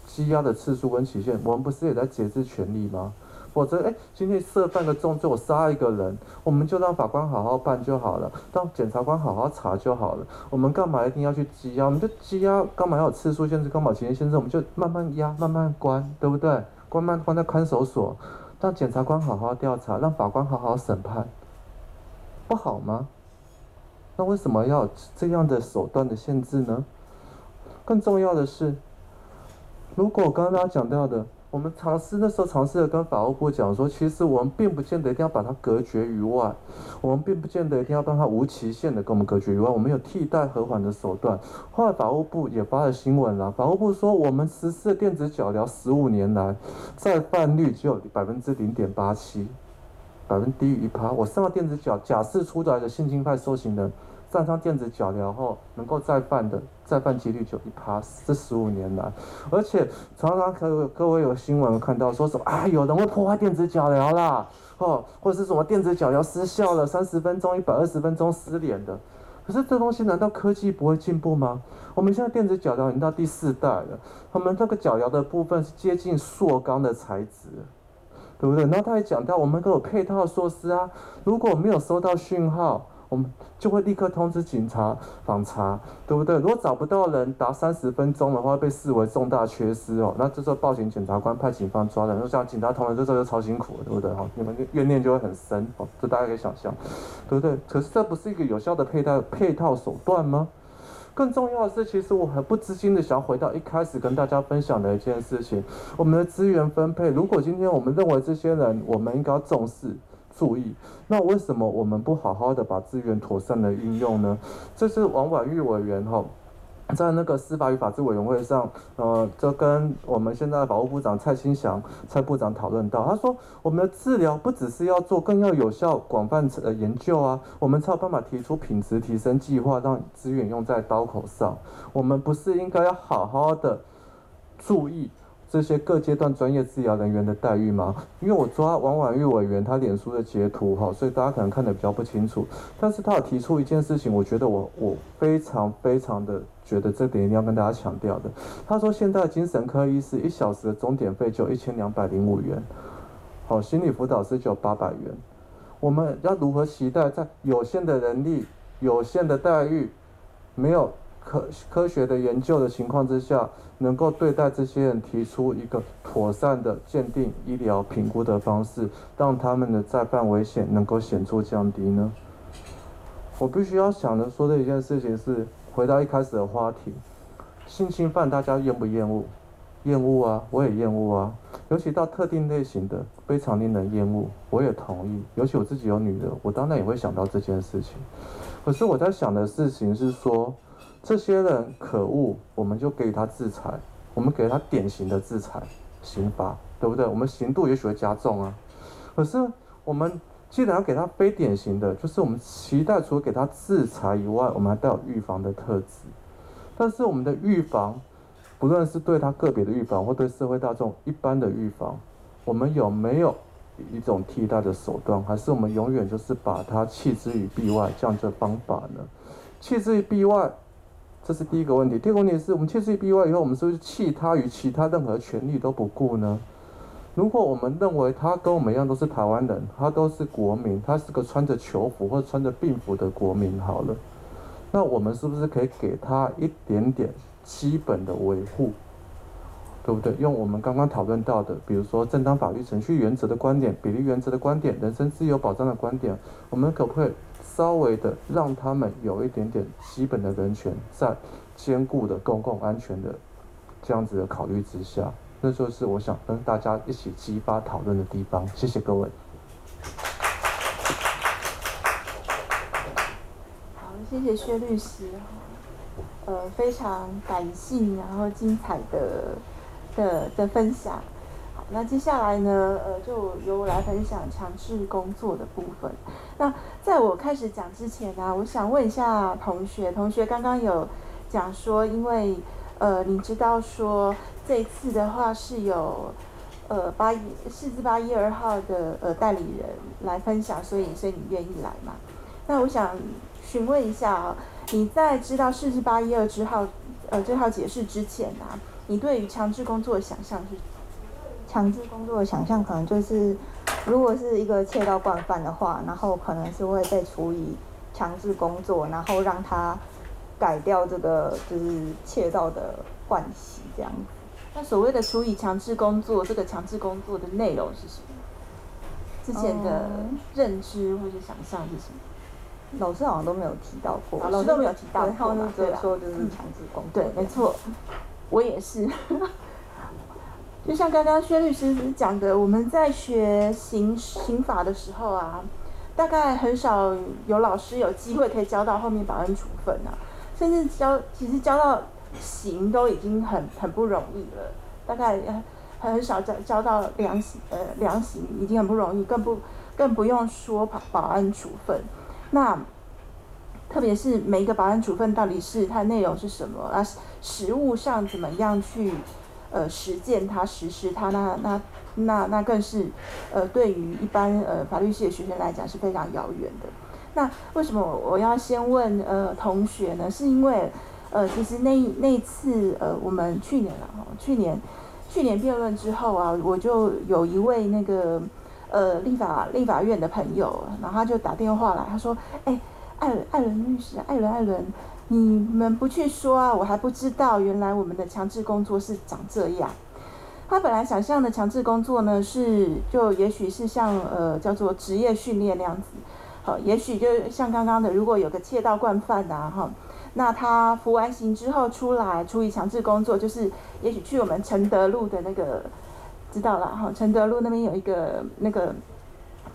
羁押的次数跟期限？我们不是也在节制权利吗？否则，哎，今天涉犯个重罪，我杀一个人，我们就让法官好好办就好了，让检察官好好查就好了。我们干嘛一定要去羁押？我们就羁押，干嘛要有次数限制？干嘛期限限制？我们就慢慢押，慢慢关，对不对？关慢关在看守所，让检察官好好调查，让法官好好审判，不好吗？那为什么要这样的手段的限制呢？更重要的是，如果刚刚大家讲到的。我们尝试那时候尝试着跟法务部讲说，其实我们并不见得一定要把它隔绝于外，我们并不见得一定要让它无期限的跟我们隔绝于外，我们有替代和缓的手段。后来法务部也发了新闻了，法务部说我们实施电子脚镣十五年来，再犯率只有百分之零点八七，百分低于一趴。我上了电子脚，假释出来的性侵犯受刑人。站上电子脚镣后，能够再犯的再犯几率就一趴，这十五年来，而且常常各各位有新闻看到说什么啊，有人会破坏电子脚镣啦，哦，或者是什么电子脚镣失效了，三十分钟、一百二十分钟失联的。可是这东西难道科技不会进步吗？我们现在电子脚镣已经到第四代了，他们这个脚镣的部分是接近塑钢的材质，对不对？然后他还讲到我们都有配套措施啊，如果没有收到讯号。我们就会立刻通知警察访查，对不对？如果找不到人达三十分钟的话，被视为重大缺失哦。那这时候报警，检察官派警方抓人。就像警察同仁这时候就超辛苦了，对不对？哈，你们怨念就会很深哦。这大家可以想象，对不对？可是这不是一个有效的配套配套手段吗？更重要的是，其实我很不自信的想回到一开始跟大家分享的一件事情：我们的资源分配。如果今天我们认为这些人，我们应该要重视。注意，那为什么我们不好好的把资源妥善的运用呢？这是王婉玉委员哈，在那个司法与法制委员会上，呃，就跟我们现在的法务部长蔡清祥蔡部长讨论到，他说我们的治疗不只是要做，更要有效广泛的研究啊，我们才有办法提出品质提升计划，让资源用在刀口上。我们不是应该要好好的注意？这些各阶段专业治疗人员的待遇吗？因为我抓王婉玉委员他脸书的截图哈，所以大家可能看得比较不清楚。但是他有提出一件事情，我觉得我我非常非常的觉得这点一定要跟大家强调的。他说现在精神科医师一小时的钟点费就一千两百零五元，好，心理辅导师就八百元。我们要如何期待在有限的人力、有限的待遇、没有科科学的研究的情况之下，能够对待这些人提出一个妥善的鉴定、医疗评估的方式，让他们的再犯危险能够显著降低呢？我必须要想的说的一件事情是，回到一开始的话题，性侵犯大家厌不厌恶？厌恶啊，我也厌恶啊。尤其到特定类型的，非常令人厌恶，我也同意。尤其我自己有女儿，我当然也会想到这件事情。可是我在想的事情是说，这些人可恶，我们就给他制裁，我们给他典型的制裁刑罚，对不对？我们刑度也许会加重啊。可是我们既然要给他非典型的，就是我们期待除了给他制裁以外，我们还带有预防的特质。但是我们的预防。不论是对他个别的预防，或对社会大众一般的预防，我们有没有一种替代的手段？还是我们永远就是把它弃之于壁外，这样的方法呢？弃之于壁外，这是第一个问题。第二个问题是我们弃之于壁外以后，我们是不是弃他于其他任何权利都不顾呢？如果我们认为他跟我们一样都是台湾人，他都是国民，他是个穿着囚服或者穿着病服的国民，好了，那我们是不是可以给他一点点？基本的维护，对不对？用我们刚刚讨论到的，比如说正当法律程序原则的观点、比例原则的观点、人身自由保障的观点，我们可不可以稍微的让他们有一点点基本的人权，在兼顾的公共安全的这样子的考虑之下，那就是我想跟大家一起激发讨论的地方。谢谢各位。
好，谢谢薛律师。呃，非常感性，然后精彩的的的分享。那接下来呢，呃，就由我来分享强制工作的部分。那在我开始讲之前呢，我想问一下同学，同学刚刚有讲说，因为呃，你知道说这一次的话是有呃八一四至八一二号的呃代理人来分享，所以所以你愿意来嘛？那我想询问一下啊。你在知道四至八一二之后，呃，这号解释之前啊，你对于强制工作的想象是？
强制工作的想象可能就是，如果是一个窃盗惯犯的话，然后可能是会被处以强制工作，然后让他改掉这个就是窃盗的惯习这样子。
那所谓的处以强制工作，这个强制工作的内容是什么？之前的认知或者想象是什么？
老师好像都没有提到过，
老师都没有提到过嘛？
对，说就是强制工作。
对，没错，我也是。(laughs) 就像刚刚薛律师讲的，我们在学刑刑法的时候啊，大概很少有老师有机会可以教到后面保安处分啊，甚至教其实教到刑都已经很很不容易了，大概很很少教教到量刑，呃，量刑已经很不容易，更不更不用说保保安处分。那特别是每一个保安处分到底是它内容是什么啊？实务上怎么样去呃实践它、实施它？那那那那更是呃对于一般呃法律系的学生来讲是非常遥远的。那为什么我要先问呃同学呢？是因为呃其实那那次呃我们去年了哈，去年去年辩论之后啊，我就有一位那个。呃，立法立法院的朋友，然后他就打电话来，他说：“哎，艾伦艾伦律师，艾伦艾伦，你们不去说啊，我还不知道，原来我们的强制工作是长这样。他本来想象的强制工作呢，是就也许是像呃叫做职业训练那样子，好，也许就像刚刚的，如果有个窃盗惯犯呐，哈，那他服完刑之后出来处理强制工作，就是也许去我们承德路的那个。”知道了哈，承德路那边有一个那个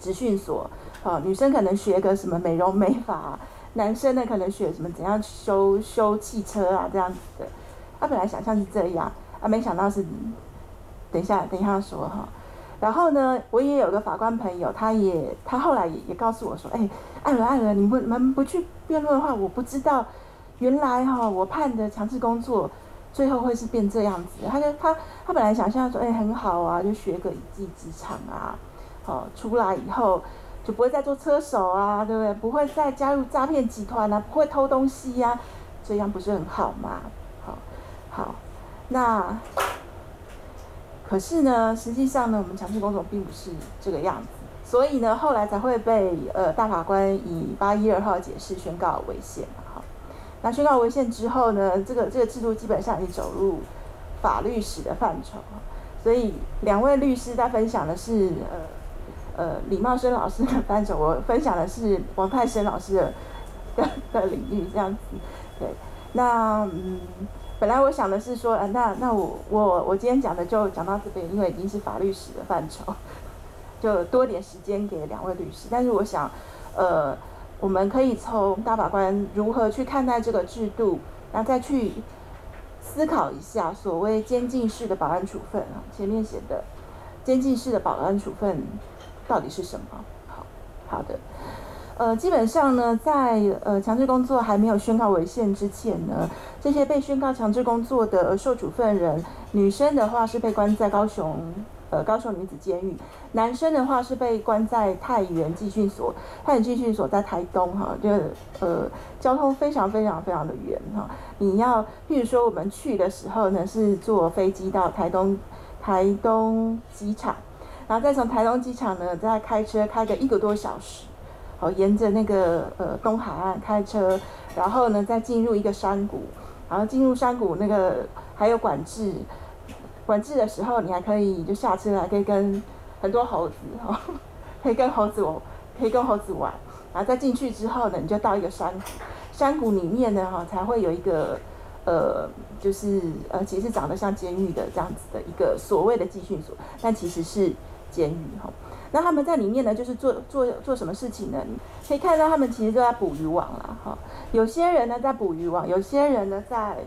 职训所，哦，女生可能学个什么美容美发，男生呢可能学什么怎样修修汽车啊这样子的。他本来想象是这样，啊，没想到是，等一下等一下说哈。然后呢，我也有个法官朋友，他也他后来也也告诉我说，哎，艾伦艾伦，你不你们不去辩论的话，我不知道原来哈我判的强制工作。最后会是变这样子，他就他他本来想象说，哎，很好啊，就学个一技之长啊，好，出来以后就不会再做车手啊，对不对？不会再加入诈骗集团啊，不会偷东西呀，这样不是很好吗？好，好，那可是呢，实际上呢，我们强制工作并不是这个样子，所以呢，后来才会被呃大法官以八一二号解释宣告违宪嘛。好。那宣告违宪之后呢，这个这个制度基本上已经走入法律史的范畴。所以两位律师在分享的是呃呃李茂生老师的范畴，我分享的是王太生老师的的领域这样子。对，那嗯。本来我想的是说，呃、那那我我我今天讲的就讲到这边，因为已经是法律史的范畴，就多点时间给两位律师。但是我想，呃，我们可以从大法官如何去看待这个制度，然后再去思考一下所谓监禁式的保安处分啊，前面写的监禁式的保安处分到底是什么？好好的。呃，基本上呢，在呃强制工作还没有宣告违宪之前呢，这些被宣告强制工作的受处分人，女生的话是被关在高雄呃高雄女子监狱，男生的话是被关在太原寄训所，太原寄训所在台东哈，就呃交通非常非常非常的远哈，你要譬如说我们去的时候呢，是坐飞机到台东台东机场，然后再从台东机场呢再开车开个一个多小时。好，沿着那个呃东海岸开车，然后呢再进入一个山谷，然后进入山谷那个还有管制，管制的时候你还可以就下车，还可以跟很多猴子哈，(laughs) 可以跟猴子我可以跟猴子玩，然后再进去之后呢，你就到一个山谷，山谷里面呢哈才会有一个呃就是呃其实长得像监狱的这样子的一个所谓的集训所，但其实是监狱哈。那他们在里面呢，就是做做做什么事情呢？你可以看到他们其实都在捕鱼网啦，哈。有些人呢在捕鱼网，有些人呢在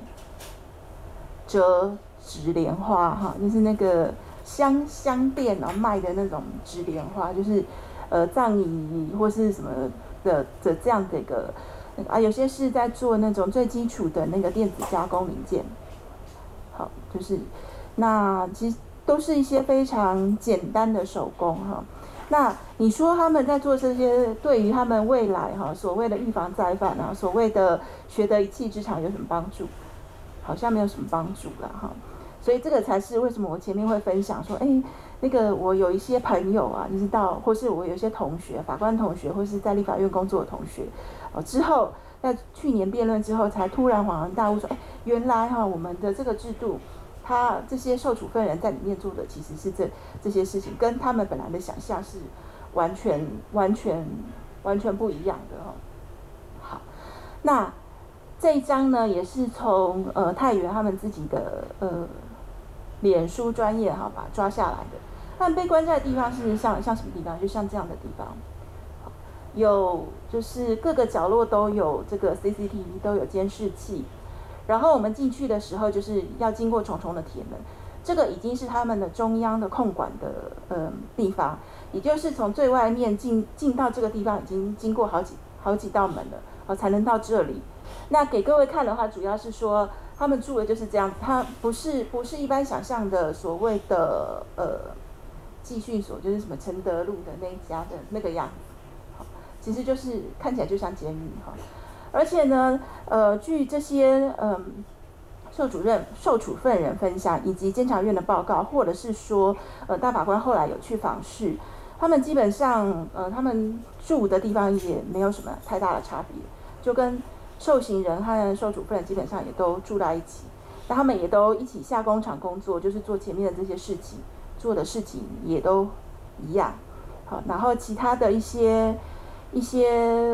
折纸莲花，哈，就是那个香香店啊卖的那种纸莲花，就是呃葬仪或是什么的的这样的一个啊。有些是在做那种最基础的那个电子加工零件，好，就是那其实都是一些非常简单的手工，哈。那你说他们在做这些，对于他们未来哈所谓的预防再犯啊，所谓的学得一技之长有什么帮助？好像没有什么帮助了哈。所以这个才是为什么我前面会分享说，哎，那个我有一些朋友啊，你知道，或是我有一些同学，法官同学，或是在立法院工作的同学，哦，之后在去年辩论之后，才突然恍然大悟说，哎，原来哈我们的这个制度。他这些受处分人在里面做的其实是这这些事情，跟他们本来的想象是完全完全完全不一样的哈。好，那这一章呢，也是从呃太原他们自己的呃脸书专业哈把抓下来的。他们被关在的地方是像像什么地方？就像这样的地方，有就是各个角落都有这个 CCTV，都有监视器。然后我们进去的时候，就是要经过重重的铁门，这个已经是他们的中央的控管的呃地方，也就是从最外面进进到这个地方，已经经过好几好几道门了，呃才能到这里。那给各位看的话，主要是说他们住的就是这样，他不是不是一般想象的所谓的呃寄训所，就是什么承德路的那一家的那个样子，好，其实就是看起来就像监狱哈。而且呢，呃，据这些嗯、呃、受主任、受处分人分享，以及监察院的报告，或者是说，呃，大法官后来有去访视，他们基本上，呃，他们住的地方也没有什么太大的差别，就跟受刑人和受处分人基本上也都住在一起，那他们也都一起下工厂工作，就是做前面的这些事情，做的事情也都一样，好，然后其他的一些。一些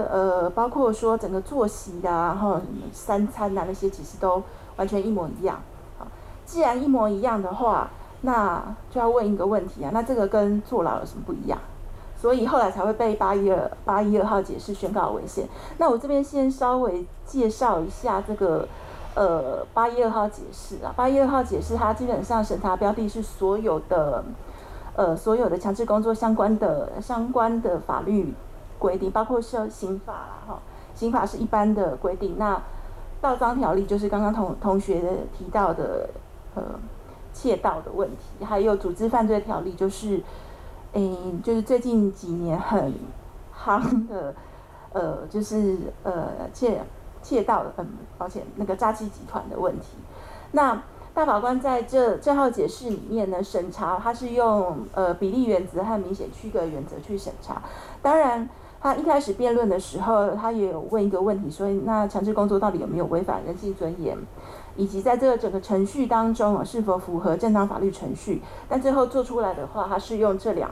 呃，包括说整个作息的啊，然后三餐啊那些，其实都完全一模一样。啊，既然一模一样的话，那就要问一个问题啊，那这个跟坐牢有什么不一样？所以后来才会被八一二八一二号解释宣告违宪。那我这边先稍微介绍一下这个呃八一二号解释啊，八一二号解释它基本上审查标的是所有的呃所有的强制工作相关的相关的法律。规定包括说刑法啦哈，刑法是一般的规定。那盗章条例就是刚刚同同学提到的呃窃盗的问题，还有组织犯罪条例就是，嗯，就是最近几年很夯的呃，就是呃窃窃盗嗯，抱歉那个诈欺集团的问题。那大法官在这这号解释里面呢，审查他是用呃比例原则和明显区隔原则去审查，当然。他一开始辩论的时候，他也有问一个问题，说那强制工作到底有没有违反人性尊严，以及在这个整个程序当中啊，是否符合正当法律程序？但最后做出来的话，他是用这两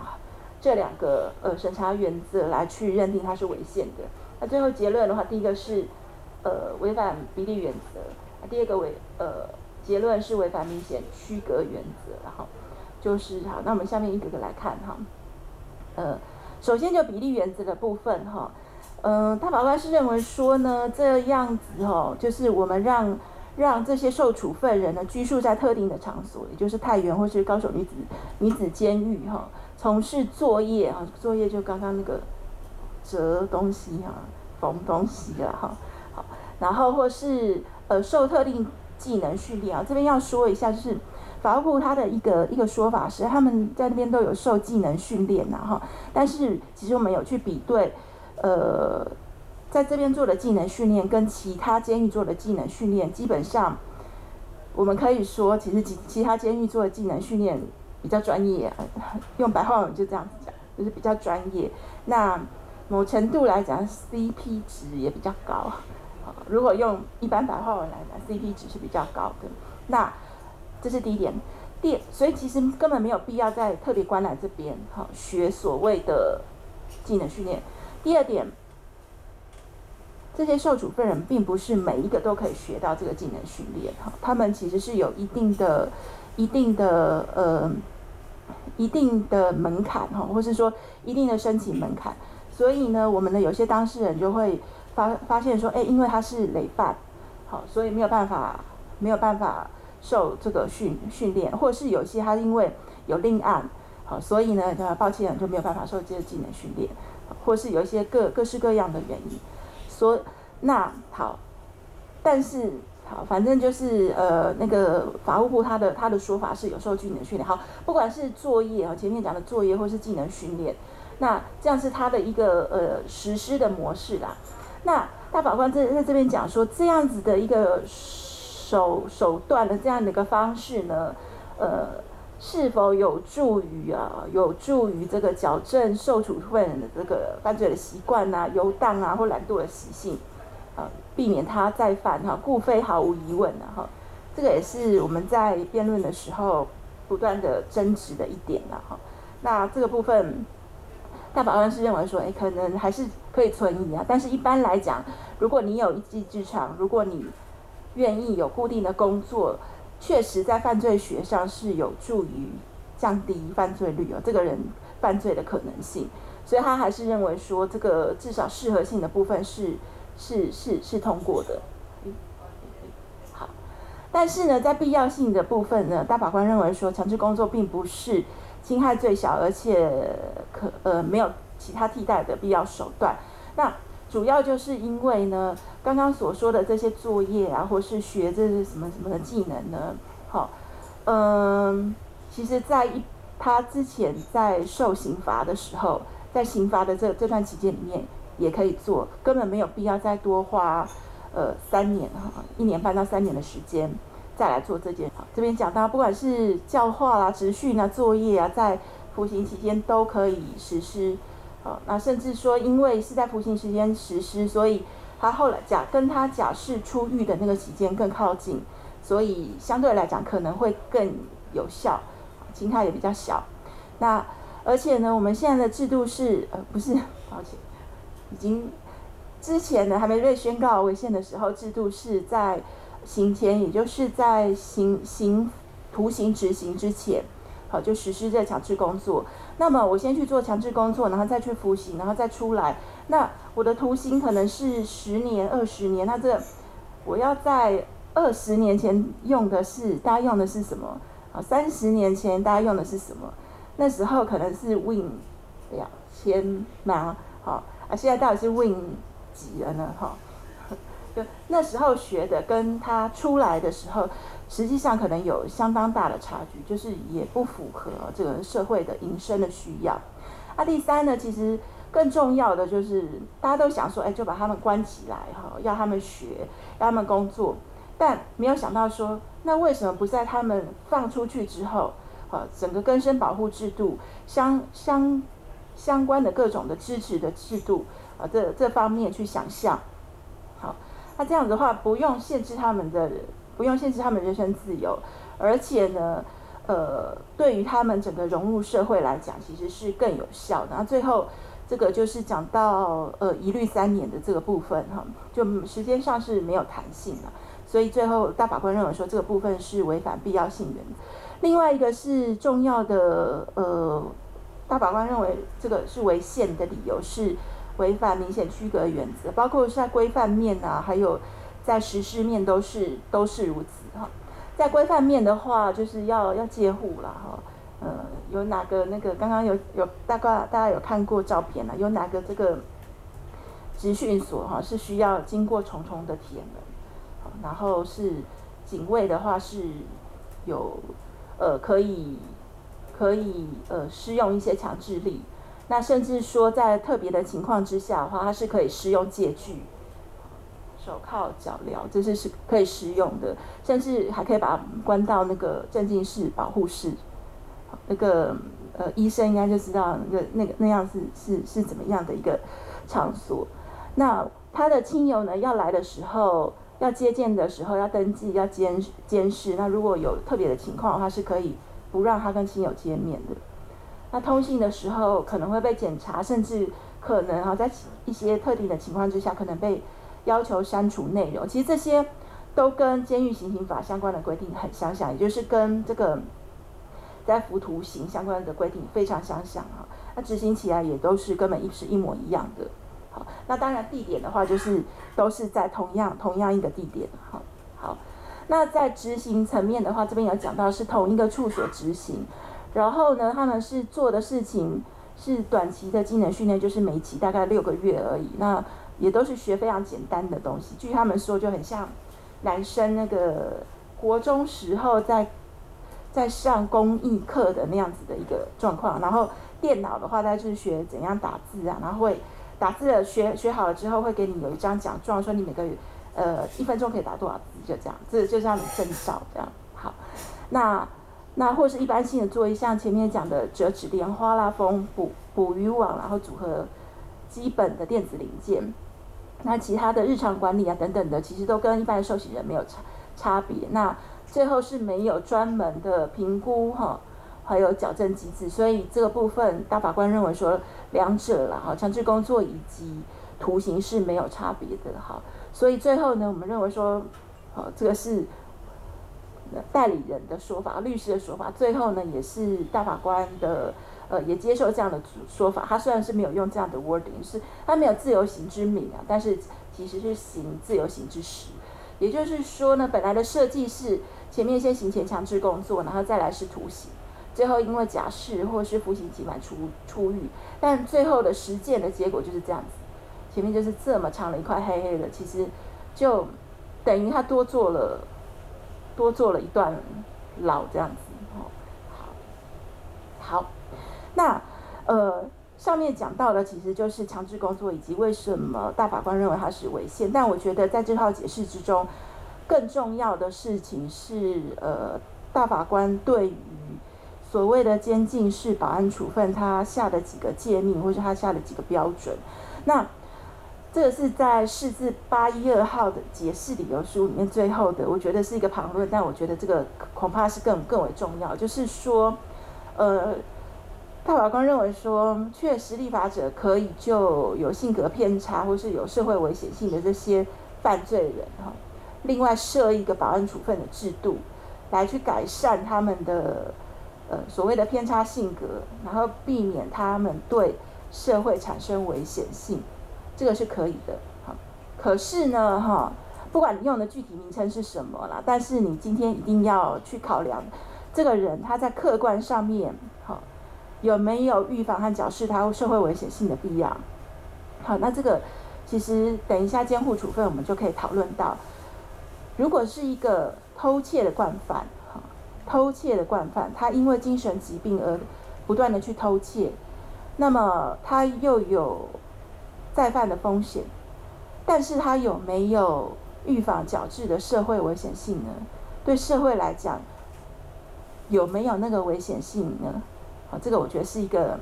这两个呃审查原则来去认定它是违宪的。那最后结论的话，第一个是呃违反比例原则，第二个违呃结论是违反明显区隔原则。然后就是好，那我们下面一个个来看哈，呃。首先就比例原则的部分哈，嗯，大法官是认为说呢，这样子哈，就是我们让让这些受处分人呢居住在特定的场所，也就是太原或是高雄女子女子监狱哈，从事作业哈，作业就刚刚那个折东西哈，缝东西了哈，好，然后或是呃受特定技能训练啊，这边要说一下就是。法务部他的一个一个说法是，他们在那边都有受技能训练呐哈，但是其实我们有去比对，呃，在这边做的技能训练跟其他监狱做的技能训练，基本上我们可以说，其实其其他监狱做的技能训练比较专业，用白话文就这样子讲，就是比较专业。那某程度来讲，CP 值也比较高。如果用一般白话文来讲，CP 值是比较高的。那这是第一点，第所以其实根本没有必要在特别关来这边哈学所谓的技能训练。第二点，这些受处分人并不是每一个都可以学到这个技能训练哈，他们其实是有一定的、一定的呃、一定的门槛哈，或是说一定的申请门槛。所以呢，我们的有些当事人就会发发现说，哎，因为他是累犯，好，所以没有办法，没有办法。受这个训训练，或者是有些他因为有另案，好，所以呢，抱歉就没有办法受这个技能训练，或是有一些各各式各样的原因，所那好，但是好，反正就是呃那个法务部他的他的说法是有受技能训练，好，不管是作业啊，前面讲的作业或是技能训练，那这样是他的一个呃实施的模式啦。那大法官在在这边讲说这样子的一个。手手段的这样的一个方式呢，呃，是否有助于啊，有助于这个矫正受处分人的这个犯罪的习惯呐、游荡啊或懒惰的习性，啊，避免他再犯哈，故非毫无疑问的哈，这个也是我们在辩论的时候不断的争执的一点了哈。那这个部分，大法官是认为说，哎，可能还是可以存疑啊，但是一般来讲，如果你有一技之长，如果你愿意有固定的工作，确实在犯罪学上是有助于降低犯罪率哦，这个人犯罪的可能性，所以他还是认为说这个至少适合性的部分是是是是通过的。好，但是呢，在必要性的部分呢，大法官认为说强制工作并不是侵害最小，而且可呃没有其他替代的必要手段。那主要就是因为呢，刚刚所说的这些作业啊，或是学这些什么什么的技能呢？好，嗯，其实在一他之前在受刑罚的时候，在刑罚的这这段期间里面也可以做，根本没有必要再多花呃三年哈，一年半到三年的时间再来做这件。这边讲到，不管是教化啦、职训啊、作业啊，在服刑期间都可以实施。啊，那甚至说，因为是在服刑时间实施，所以他后来假跟他假释出狱的那个期间更靠近，所以相对来讲可能会更有效，刑态也比较小。那而且呢，我们现在的制度是，呃，不是，(laughs) 抱歉，已经之前呢还没被宣告违宪的时候，制度是在刑前，也就是在刑刑徒刑执行之前。好，就实施这强制工作。那么我先去做强制工作，然后再去服刑，然后再出来。那我的徒刑可能是十年、二十年。那这我要在二十年前用的是，大家用的是什么？啊，三十年前大家用的是什么？那时候可能是 Win 两千吗？好啊，现在到底是 Win 几了呢？哈，就那时候学的，跟他出来的时候。实际上可能有相当大的差距，就是也不符合这个社会的营生的需要。啊，第三呢，其实更重要的就是大家都想说，哎，就把他们关起来哈，要他们学，要他们工作，但没有想到说，那为什么不在他们放出去之后，呃，整个更生保护制度相相相关的各种的支持的制度，啊这这方面去想象。好，那这样子的话，不用限制他们的，不用限制他们人身自由，而且呢，呃，对于他们整个融入社会来讲，其实是更有效的。那最后这个就是讲到呃一律三年的这个部分哈，就时间上是没有弹性的，所以最后大法官认为说这个部分是违反必要性原则。另外一个是重要的呃，大法官认为这个是违宪的理由是。违反明显区隔原则，包括在规范面啊，还有在实施面都是都是如此哈。在规范面的话，就是要要戒护了哈。呃，有哪个那个刚刚有有大概大家有看过照片了？有哪个这个集训所哈是需要经过重重的铁门，然后是警卫的话是有呃可以可以呃施用一些强制力。那甚至说，在特别的情况之下的话，它是可以施用戒具、手铐、脚镣，这是是可以使用的。甚至还可以把它关到那个镇静室、保护室。那个呃，医生应该就知道那个那个那样子是是怎么样的一个场所。那他的亲友呢，要来的时候，要接见的时候，要登记，要监监视。那如果有特别的情况的话，是可以不让他跟亲友见面的。那通信的时候可能会被检查，甚至可能哈，在一些特定的情况之下，可能被要求删除内容。其实这些都跟监狱刑刑法相关的规定很相像，也就是跟这个在服徒刑相关的规定非常相像哈。那执行起来也都是根本一是一模一样的。好，那当然地点的话，就是都是在同样同样一个地点。好，好，那在执行层面的话，这边有讲到是同一个处所执行。然后呢，他们是做的事情是短期的技能训练，就是每期大概六个月而已。那也都是学非常简单的东西。据他们说，就很像男生那个国中时候在在上工艺课的那样子的一个状况。然后电脑的话，他就是学怎样打字啊，然后会打字了，学学好了之后会给你有一张奖状，说你每个月呃一分钟可以打多少字，就这样，这就像你证照这样。好，那。那或是一般性的作业，像前面讲的折纸莲花啦、缝捕捕鱼网，然后组合基本的电子零件。那其他的日常管理啊等等的，其实都跟一般的受刑人没有差差别。那最后是没有专门的评估哈，还有矫正机制，所以这个部分大法官认为说两者啦哈，强制工作以及徒刑是没有差别的哈。所以最后呢，我们认为说，好这个是。代理人的说法，律师的说法，最后呢也是大法官的，呃，也接受这样的说法。他虽然是没有用这样的 wording，是他没有自由刑之名啊，但是其实是行自由刑之实。也就是说呢，本来的设计是前面先行前强制工作，然后再来是徒刑，最后因为假释或是服刑期满出出狱，但最后的实践的结果就是这样子。前面就是这么长的一块黑黑的，其实就等于他多做了。多做了一段牢这样子，哦，好，好，那呃上面讲到的其实就是强制工作以及为什么大法官认为它是违宪，但我觉得在这套解释之中，更重要的事情是呃大法官对于所谓的监禁式保安处分，他下的几个诫命，或是他下的几个标准，那。这个是在释字八一二号的解释理由书里面最后的，我觉得是一个旁论，但我觉得这个恐怕是更更为重要，就是说，呃，大法官认为说，确实立法者可以就有性格偏差或是有社会危险性的这些犯罪人哈，另外设一个保安处分的制度，来去改善他们的呃所谓的偏差性格，然后避免他们对社会产生危险性。这个是可以的，哈。可是呢，哈，不管你用的具体名称是什么啦，但是你今天一定要去考量，这个人他在客观上面，哈，有没有预防和矫治他社会危险性的必要？好，那这个其实等一下监护处分我们就可以讨论到，如果是一个偷窃的惯犯，哈，偷窃的惯犯，他因为精神疾病而不断的去偷窃，那么他又有。再犯的风险，但是他有没有预防矫治的社会危险性呢？对社会来讲，有没有那个危险性呢？啊，这个我觉得是一个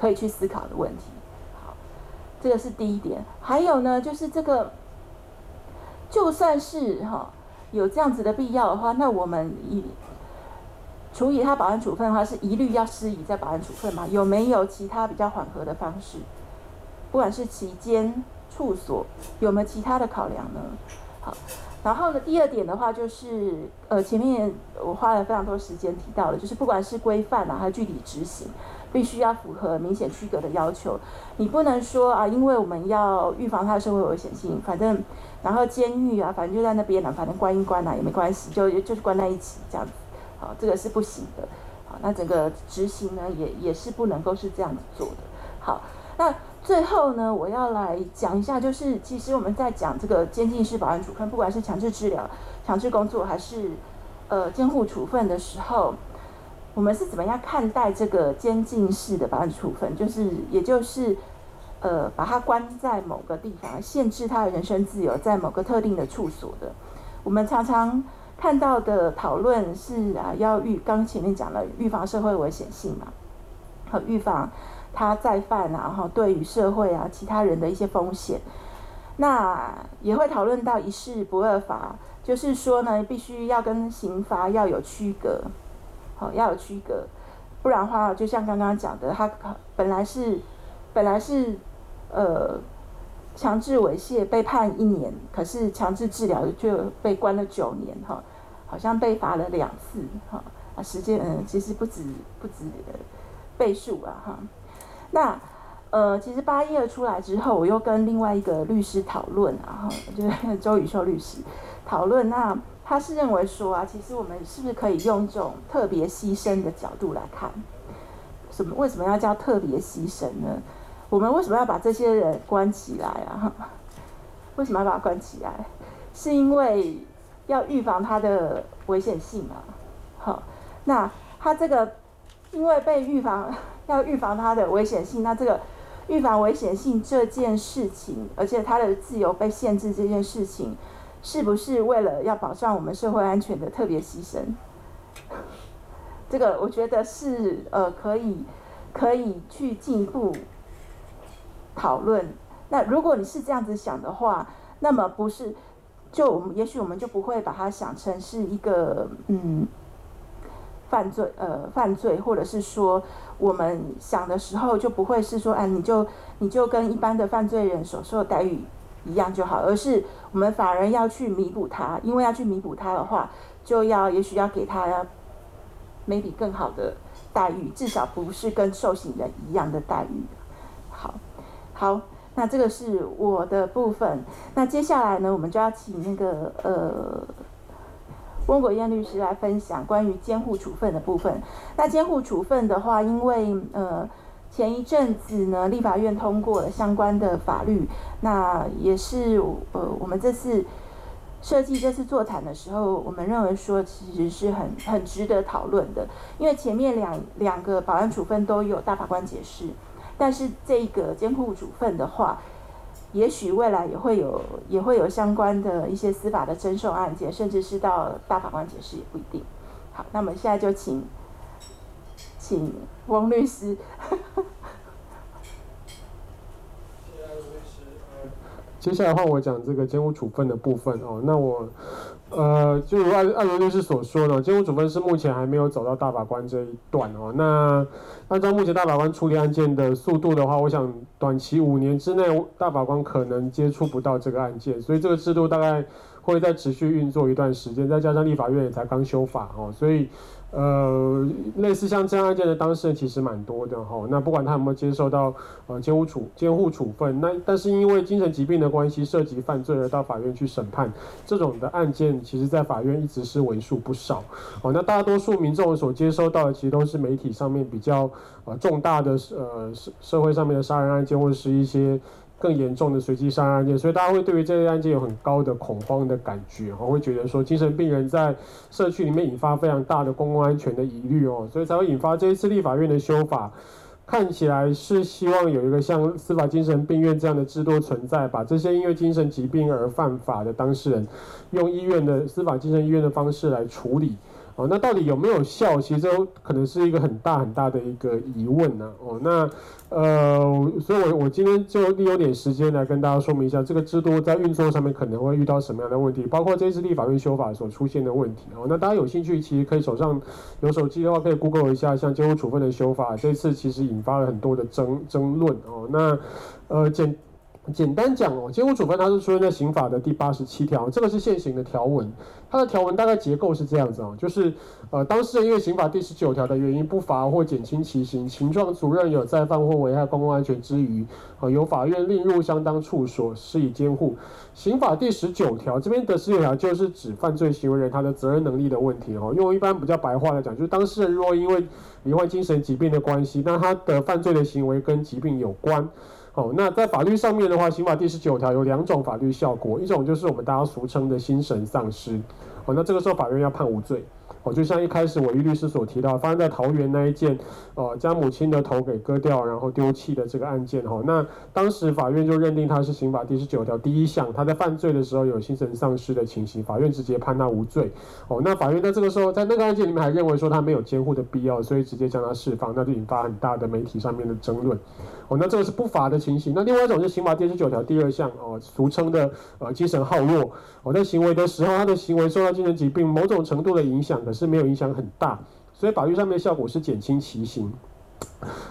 可以去思考的问题。好，这个是第一点。还有呢，就是这个，就算是哈有这样子的必要的话，那我们以处以他保安处分的话，是一律要施以在保安处分吗？有没有其他比较缓和的方式？不管是期间、处所，有没有其他的考量呢？好。然后呢，第二点的话就是，呃，前面我花了非常多时间提到的，就是不管是规范啊，还是具体执行，必须要符合明显区隔的要求。你不能说啊，因为我们要预防它的社会危险性，反正然后监狱啊，反正就在那边了，反正关一关啊也没关系，就就是关在一起这样子，好，这个是不行的。好，那整个执行呢，也也是不能够是这样子做的。好，那。最后呢，我要来讲一下，就是其实我们在讲这个监禁式保安处分，不管是强制治疗、强制工作，还是呃监护处分的时候，我们是怎么样看待这个监禁式的保安处分？就是也就是呃把他关在某个地方，限制他的人身自由，在某个特定的处所的。我们常常看到的讨论是啊，要预刚前面讲了预防社会危险性嘛，和预防。他再犯啊，哈，对于社会啊，其他人的一些风险，那也会讨论到一事不二罚，就是说呢，必须要跟刑罚要有区隔，好，要有区隔，不然的话，就像刚刚讲的，他本来是本来是呃强制猥亵被判一年，可是强制治疗就被关了九年，哈，好像被罚了两次，哈，啊，时间嗯，其实不止不止倍数啊，哈。那，呃，其实八一二出来之后，我又跟另外一个律师讨论，然后就是 (laughs) 周宇秀律师讨论。那他是认为说啊，其实我们是不是可以用这种特别牺牲的角度来看？什么？为什么要叫特别牺牲呢？我们为什么要把这些人关起来啊？为什么要把他关起来？是因为要预防他的危险性嘛。好，那他这个因为被预防。要预防他的危险性，那这个预防危险性这件事情，而且他的自由被限制这件事情，是不是为了要保障我们社会安全的特别牺牲？这个我觉得是呃可以可以去进一步讨论。那如果你是这样子想的话，那么不是就我们也许我们就不会把它想成是一个嗯。犯罪，呃，犯罪，或者是说，我们想的时候就不会是说，哎，你就你就跟一般的犯罪人所受的待遇一样就好，而是我们反而要去弥补他，因为要去弥补他的话，就要也许要给他 maybe 更好的待遇，至少不是跟受刑人一样的待遇。好，好，那这个是我的部分，那接下来呢，我们就要请那个呃。翁国燕律师来分享关于监护处分的部分。那监护处分的话，因为呃前一阵子呢，立法院通过了相关的法律，那也是呃我们这次设计这次座谈的时候，我们认为说其实是很很值得讨论的，因为前面两两个保安处分都有大法官解释，但是这个监护处分的话。也许未来也会有，也会有相关的一些司法的争讼案件，甚至是到大法官解释也不一定。好，那么现在就请，请翁律师。(laughs)
接下来换我讲这个监护处分的部分哦。那我。呃，就如艾艾伦律师所说的，监护处分是目前还没有走到大法官这一段哦。那按照目前大法官处理案件的速度的话，我想短期五年之内，大法官可能接触不到这个案件，所以这个制度大概会再持续运作一段时间。再加上立法院也才刚修法哦，所以。呃，类似像这样案件的当事人其实蛮多的哈。那不管他有没有接受到呃监护处监护处分，那但是因为精神疾病的关系涉及犯罪而到法院去审判这种的案件，其实在法院一直是为数不少。哦，那大多数民众所接收到的其实都是媒体上面比较呃重大的呃社社会上面的杀人案件，或者是一些。更严重的随机杀人案件，所以大家会对于这类案件有很高的恐慌的感觉，哦，会觉得说精神病人在社区里面引发非常大的公共安全的疑虑哦，所以才会引发这一次立法院的修法，看起来是希望有一个像司法精神病院这样的制度存在，把这些因为精神疾病而犯法的当事人，用医院的司法精神医院的方式来处理。哦，那到底有没有效？其实这可能是一个很大很大的一个疑问呢。哦，那呃，所以我我今天就利用点时间来跟大家说明一下，这个制度在运作上面可能会遇到什么样的问题，包括这次立法院修法所出现的问题。哦，那大家有兴趣，其实可以手上有手机的话，可以 Google 一下，像监护处分的修法，这次其实引发了很多的争争论。哦，那呃简。简单讲哦，监护处分它是出现在刑法的第八十七条，这个是现行的条文。它的条文大概结构是这样子哦，就是呃，当事人因为刑法第十九条的原因不罚或减轻其刑，情状足任有再犯或危害公共安全之余，呃，由法院另入相当处所施以监护。刑法第十九条这边的十九条就是指犯罪行为人他的责任能力的问题哦。用一般比较白话来讲，就是当事人若因为罹患精神疾病的关系，那他的犯罪的行为跟疾病有关。哦，那在法律上面的话，刑法第十九条有两种法律效果，一种就是我们大家俗称的心神丧失。哦，那这个时候法院要判无罪。哦，就像一开始我于律师所提到，发生在桃园那一件，呃，将母亲的头给割掉，然后丢弃的这个案件，哈、哦，那当时法院就认定他是刑法第十九条第一项，他在犯罪的时候有精神丧失的情形，法院直接判他无罪。哦，那法院在这个时候在那个案件里面还认为说他没有监护的必要，所以直接将他释放，那就引发很大的媒体上面的争论。哦，那这个是不法的情形。那另外一种是刑法第十九条第二项，哦，俗称的呃精神耗弱，我，在行为的时候他的行为受到精神疾病某种程度的影响。可是没有影响很大，所以法律上面的效果是减轻其刑。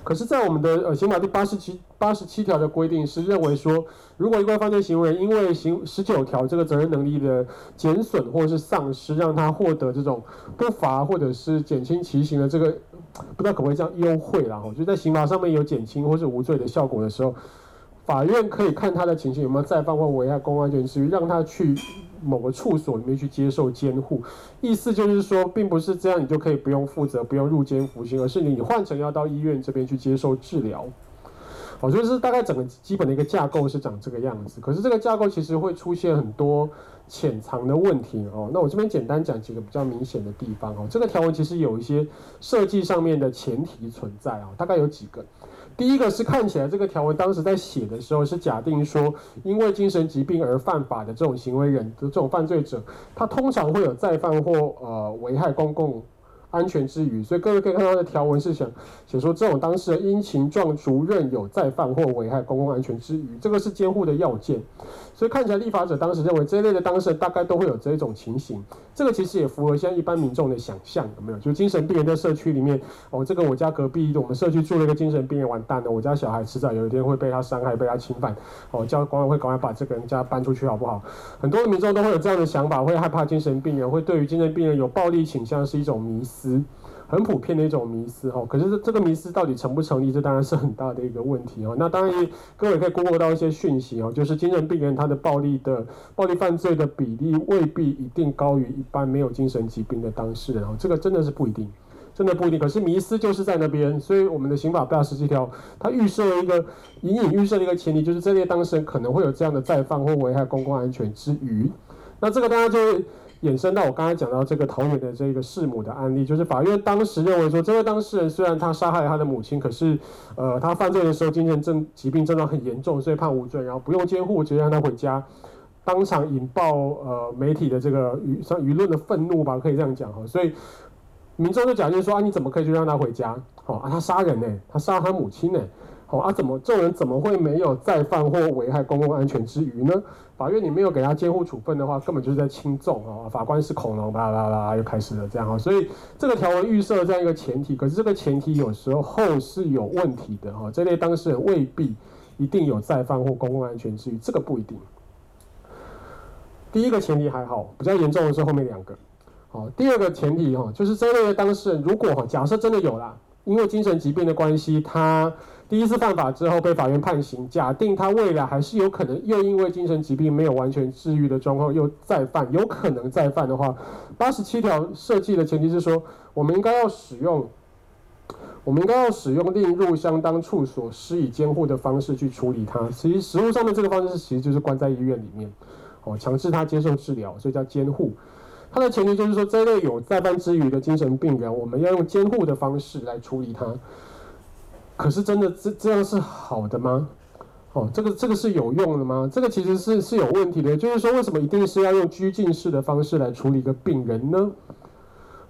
可是，在我们的呃刑法第八十七八十七条的规定是认为说，如果一个犯罪行为因为刑十九条这个责任能力的减损或者是丧失，让他获得这种不罚或者是减轻其刑的这个，不知道可不可以叫优惠啦？就在刑法上面有减轻或是无罪的效果的时候，法院可以看他的情形有没有再犯或危害公安全之虞，让他去。某个处所里面去接受监护，意思就是说，并不是这样，你就可以不用负责，不用入监服刑，而是你换成要到医院这边去接受治疗。好，就是大概整个基本的一个架构是长这个样子。可是这个架构其实会出现很多潜藏的问题哦。那我这边简单讲几个比较明显的地方哦。这个条文其实有一些设计上面的前提存在啊，大概有几个。第一个是看起来这个条文当时在写的时候是假定说，因为精神疾病而犯法的这种行为人的这种犯罪者，他通常会有再犯或呃危害公共安全之余，所以各位可以看到的条文是想写说这种当事人因情状足任有再犯或危害公共安全之余，这个是监护的要件。所以看起来，立法者当时认为这一类的当事人大概都会有这一种情形。这个其实也符合现在一般民众的想象，有没有？就精神病人在社区里面，哦，这个我家隔壁我们社区住了一个精神病人，完蛋了，我家小孩迟早有一天会被他伤害、被他侵犯，哦，叫管委会赶快把这个人家搬出去，好不好？很多的民众都会有这样的想法，会害怕精神病人，会对于精神病人有暴力倾向是一种迷思。很普遍的一种迷思哈，可是这个迷思到底成不成立，这当然是很大的一个问题哦。那当然，各位可以 Google 到一些讯息哦，就是精神病人他的暴力的暴力犯罪的比例未必一定高于一般没有精神疾病的当事人哦，这个真的是不一定，真的不一定。可是迷思就是在那边，所以我们的刑法八十七条，它预设了一个隐隐预设的一个前提，就是这类当事人可能会有这样的再犯或危害公共安全之余。那这个大家就。衍生到我刚才讲到这个桃园的这个弑母的案例，就是法院当时认为说，这位当事人虽然他杀害了他的母亲，可是，呃，他犯罪的时候精神症疾病症状很严重，所以判无罪，然后不用监护，直接让他回家，当场引爆呃媒体的这个舆上舆论的愤怒吧，可以这样讲哈，所以民众就假定说啊，你怎么可以就让他回家？好啊，他杀人呢，他杀了他母亲呢。好啊，怎么这种人怎么会没有再犯或危害公共安全之余呢？法院你没有给他监护处分的话，根本就是在轻重啊！法官是恐龙，啦啦啦，又开始了这样啊！所以这个条文预设这样一个前提，可是这个前提有时候后是有问题的哈。这类当事人未必一定有再犯或公共安全之余，这个不一定。第一个前提还好，比较严重的是后面两个。好，第二个前提哈，就是这类的当事人如果哈，假设真的有啦，因为精神疾病的关系，他。第一次犯法之后被法院判刑，假定他未来还是有可能又因为精神疾病没有完全治愈的状况又再犯，有可能再犯的话，八十七条设计的前提是说，我们应该要使用，我们应该要使用令入相当处所施以监护的方式去处理他。其实实务上面这个方式其实就是关在医院里面，哦，强制他接受治疗，所以叫监护。它的前提就是说，这类有在犯之余的精神病人，我们要用监护的方式来处理他。可是真的这这样是好的吗？哦，这个这个是有用的吗？这个其实是是有问题的。就是说，为什么一定是要用拘禁式的方式来处理一个病人呢？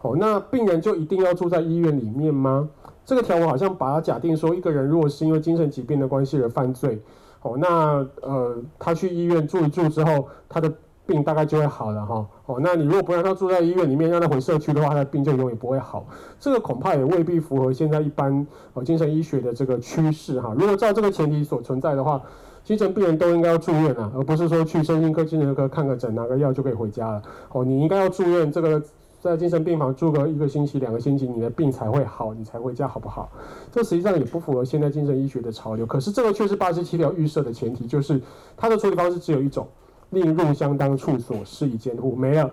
哦，那病人就一定要住在医院里面吗？这个条文好像把它假定说，一个人如果是因为精神疾病的关系而犯罪，哦，那呃，他去医院住一住之后，他的病大概就会好了哈。哦，那你如果不让他住在医院里面，让他回社区的话，他的病就永远不会好。这个恐怕也未必符合现在一般呃精神医学的这个趋势哈。如果照这个前提所存在的话，精神病人都应该要住院啊，而不是说去身心科、精神科看个诊、拿个药就可以回家了。哦，你应该要住院，这个。在精神病房住个一个星期、两个星期，你的病才会好，你才回家，好不好？这实际上也不符合现在精神医学的潮流。可是这个却是八十七条预设的前提，就是它的处理方式只有一种：另入相当处所施以监护，没了。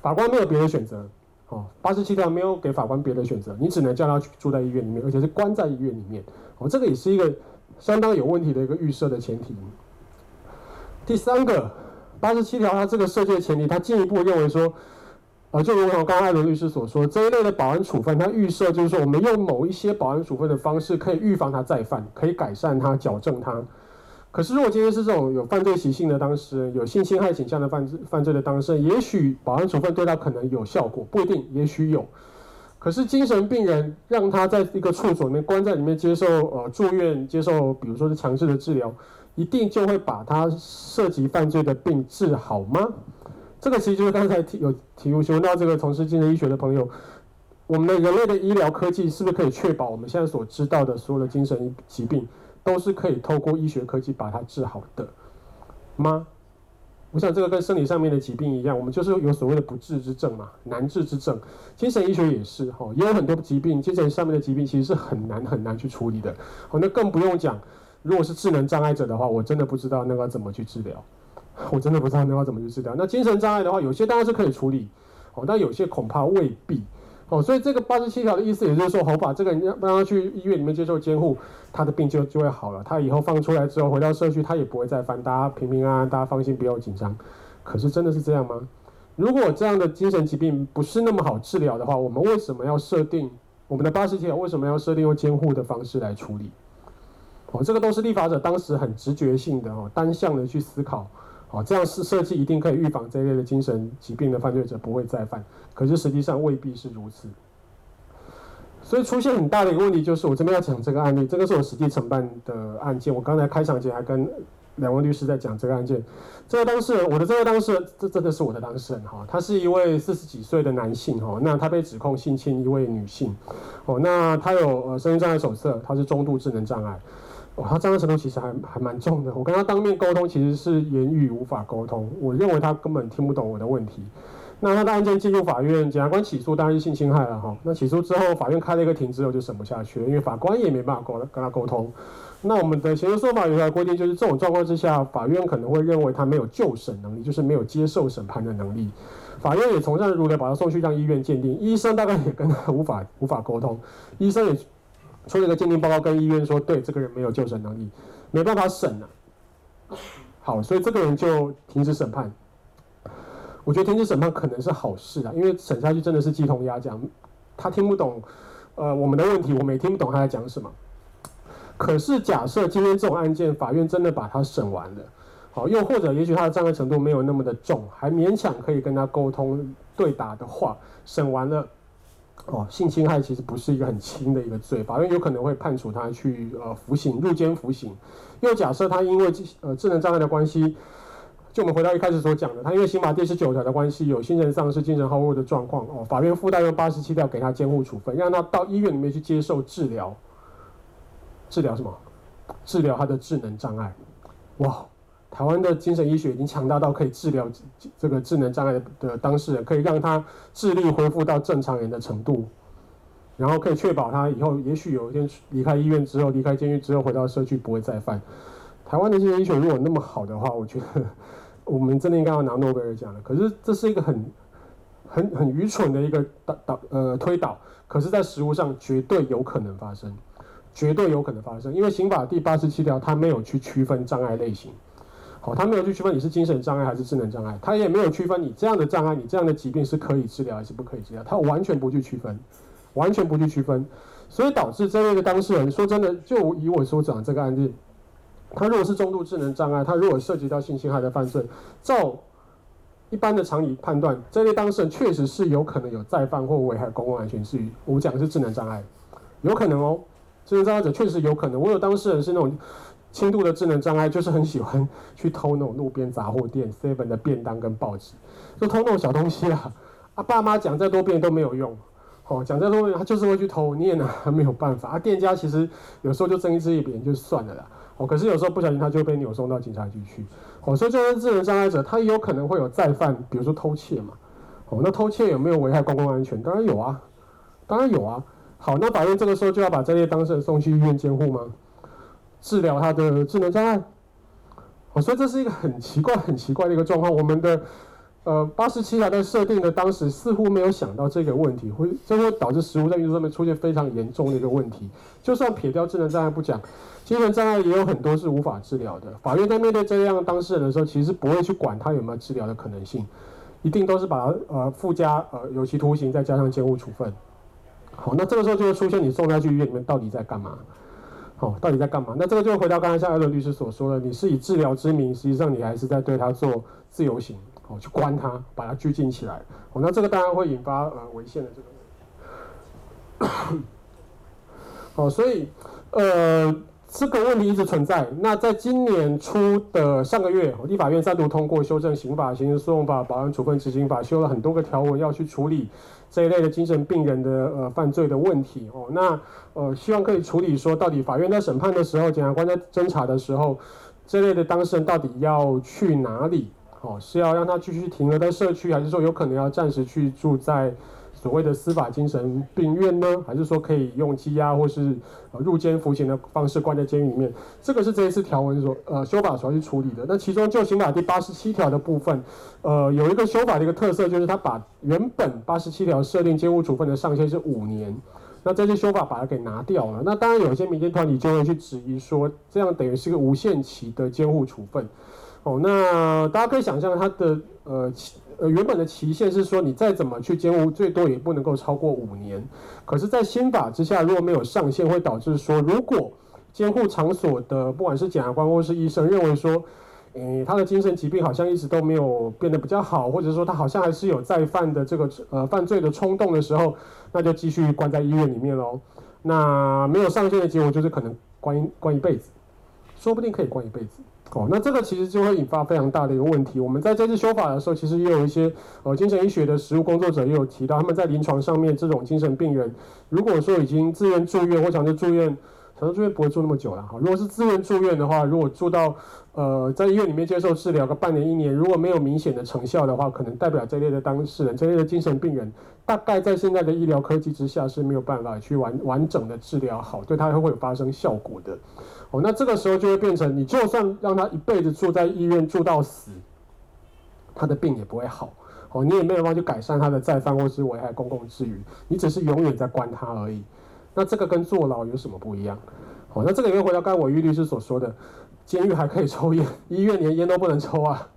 法官没有别的选择。哦，八十七条没有给法官别的选择，你只能叫他住在医院里面，而且是关在医院里面。哦，这个也是一个相当有问题的一个预设的前提。第三个，八十七条它这个设计的前提，它进一步认为说。呃，就如同刚刚艾伦律师所说，这一类的保安处分，它预设就是说，我们用某一些保安处分的方式，可以预防他再犯，可以改善他、矫正他。可是，如果今天是这种有犯罪习性的当事人，有性侵害倾向的犯罪犯罪的当事人，也许保安处分对他可能有效果，不一定，也许有。可是精神病人让他在一个处所里面关在里面接受呃住院，接受比如说是强制的治疗，一定就会把他涉及犯罪的病治好吗？这个其实就是刚才提有提问询问到这个从事精神医学的朋友，我们的人类的医疗科技是不是可以确保我们现在所知道的所有的精神疾病都是可以透过医学科技把它治好的吗？我想这个跟生理上面的疾病一样，我们就是有所谓的不治之症嘛，难治之症。精神医学也是哈，也有很多疾病，精神上面的疾病其实是很难很难去处理的。好，那更不用讲，如果是智能障碍者的话，我真的不知道那个怎么去治疗。我真的不知道那个怎么去治疗。那精神障碍的话，有些当然是可以处理，哦，但有些恐怕未必，哦，所以这个八十七条的意思也就是说，我把这个人让让他去医院里面接受监护，他的病就就会好了。他以后放出来之后回到社区，他也不会再犯，大家平平安安，大家放心，不要紧张。可是真的是这样吗？如果这样的精神疾病不是那么好治疗的话，我们为什么要设定我们的八十七条？为什么要设定用监护的方式来处理？哦，这个都是立法者当时很直觉性的哦，单向的去思考。哦，这样是设计一定可以预防这类的精神疾病的犯罪者不会再犯，可是实际上未必是如此。所以出现很大的一个问题就是，我这边要讲这个案例，这个是我实际承办的案件。我刚才开场前还跟两位律师在讲这个案件。这个当事人，我的这个当事人，这真的是我的当事人哈，他是一位四十几岁的男性哈，那他被指控性侵一位女性，哦，那他有呃身心障碍手册，他是中度智能障碍。哦，他障碍程度其实还还蛮重的。我跟他当面沟通，其实是言语无法沟通。我认为他根本听不懂我的问题。那他的案件进入法院，检察官起诉当然是性侵害了哈。那起诉之后，法院开了一个庭之后就审不下去了，因为法官也没办法沟跟他沟通。那我们的刑事诉讼法有条规定，就是这种状况之下，法院可能会认为他没有就审能力，就是没有接受审判的能力。法院也从善如流，把他送去让医院鉴定。医生大概也跟他无法无法沟通，医生也。出了一个鉴定报告，跟医院说，对这个人没有就诊能力，没办法审了。好，所以这个人就停止审判。我觉得停止审判可能是好事啊，因为审下去真的是鸡同鸭讲，他听不懂呃我们的问题，我们也听不懂他在讲什么。可是假设今天这种案件，法院真的把他审完了，好，又或者也许他的障碍程度没有那么的重，还勉强可以跟他沟通对答的话，审完了。哦，性侵害其实不是一个很轻的一个罪，法院有可能会判处他去呃服刑，入监服刑。又假设他因为呃智能障碍的关系，就我们回到一开始所讲的，他因为刑法第十九条的关系，有精神丧失、精神好恶的状况哦，法院附带用八十七条给他监护处分，让他到医院里面去接受治疗。治疗什么？治疗他的智能障碍。哇！台湾的精神医学已经强大到可以治疗这个智能障碍的当事人，可以让他智力恢复到正常人的程度，然后可以确保他以后也许有一天离开医院之后，离开监狱之后回到社区不会再犯。台湾的精神医学如果那么好的话，我觉得我们真的应该要拿诺贝尔奖了。可是这是一个很很很愚蠢的一个导导呃推导，可是在实务上绝对有可能发生，绝对有可能发生，因为刑法第八十七条它没有去区分障碍类型。哦，他没有去区分你是精神障碍还是智能障碍，他也没有区分你这样的障碍，你这样的疾病是可以治疗还是不可以治疗，他完全不去区分，完全不去区分，所以导致这类的当事人说真的，就以我所讲的这个案例，他如果是中度智能障碍，他如果涉及到性侵害的犯罪，照一般的常理判断，这类当事人确实是有可能有再犯或危害公共安全之虞。我讲的是智能障碍，有可能哦，智能障碍者确实有可能。我有当事人是那种轻度的智能障碍，就是很喜欢去偷那种路边杂货店 seven 的便当跟报纸，就偷那种小东西啦。(laughs) 啊，爸妈讲再多遍都没有用。哦，讲再多遍他就是会去偷，你也拿他没有办法。啊，店家其实有时候就睁一只眼闭一只眼就算了啦。哦，可是有时候不小心他就被扭送到警察局去。哦，所以这些智能障碍者，他也有可能会有再犯，比如说偷窃嘛。哦，那偷窃有没有危害公共安全？当然有啊，当然有啊。好，那法院这个时候就要把这些当事人送去医院监护吗？治疗他的智能障碍？哦，所以这是一个很奇怪、很奇怪的一个状况。我们的。呃，八十七条在设定的当时似乎没有想到这个问题，会这会导致食物在运作上面出现非常严重的一个问题。就算撇掉智能障碍不讲，精神障碍也有很多是无法治疗的。法院在面对这样当事人的时候，其实不会去管他有没有治疗的可能性，一定都是把呃附加呃有期徒刑，再加上监护处分。好，那这个时候就会出现你送他去医院里面到底在干嘛？好，到底在干嘛？那这个就回到刚才像艾伦律师所说的，你是以治疗之名，实际上你还是在对他做自由刑。哦，去关他，把他拘禁起来。哦，那这个当然会引发呃违宪的这个问题。(coughs) 哦，所以呃这个问题一直存在。那在今年初的上个月，立法院再度通过修正刑法、刑事诉讼法、保安处分执行法，修了很多个条文，要去处理这一类的精神病人的呃犯罪的问题。哦，那呃希望可以处理说，到底法院在审判的时候，检察官在侦查的时候，这类的当事人到底要去哪里？哦，是要让他继续停留在社区，还是说有可能要暂时去住在所谓的司法精神病院呢？还是说可以用羁押或是呃入监服刑的方式关在监狱里面？这个是这一次条文所呃修法所要去处理的。那其中就刑法第八十七条的部分，呃，有一个修法的一个特色，就是他把原本八十七条设定监护处分的上限是五年，那这些修法把它给拿掉了。那当然有一些民间团体就会去质疑说，这样等于是个无限期的监护处分。哦，那大家可以想象，它的呃原本的期限是说，你再怎么去监护，最多也不能够超过五年。可是，在新法之下，如果没有上限，会导致说，如果监护场所的不管是检察官或是医生认为说，诶，他的精神疾病好像一直都没有变得比较好，或者说他好像还是有再犯的这个呃犯罪的冲动的时候，那就继续关在医院里面喽。那没有上限的结果就是可能关一关一辈子，说不定可以关一辈子。哦，那这个其实就会引发非常大的一个问题。我们在这次修法的时候，其实也有一些呃精神医学的实务工作者也有提到，他们在临床上面这种精神病人，如果说已经自愿住院或强制住院，强制住院不会住那么久了哈。如果是自愿住院的话，如果住到呃在医院里面接受治疗个半年一年，如果没有明显的成效的话，可能代表这类的当事人，这类的精神病人，大概在现在的医疗科技之下是没有办法去完完整的治疗好，对他会有发生效果的。哦，那这个时候就会变成，你就算让他一辈子住在医院住到死，他的病也不会好。哦，你也没有办法去改善他的再犯或是危害公共治安，你只是永远在关他而已。那这个跟坐牢有什么不一样？哦，那这个又回到刚才玮瑜律师所说的，监狱还可以抽烟，(laughs) 医院连烟都不能抽啊。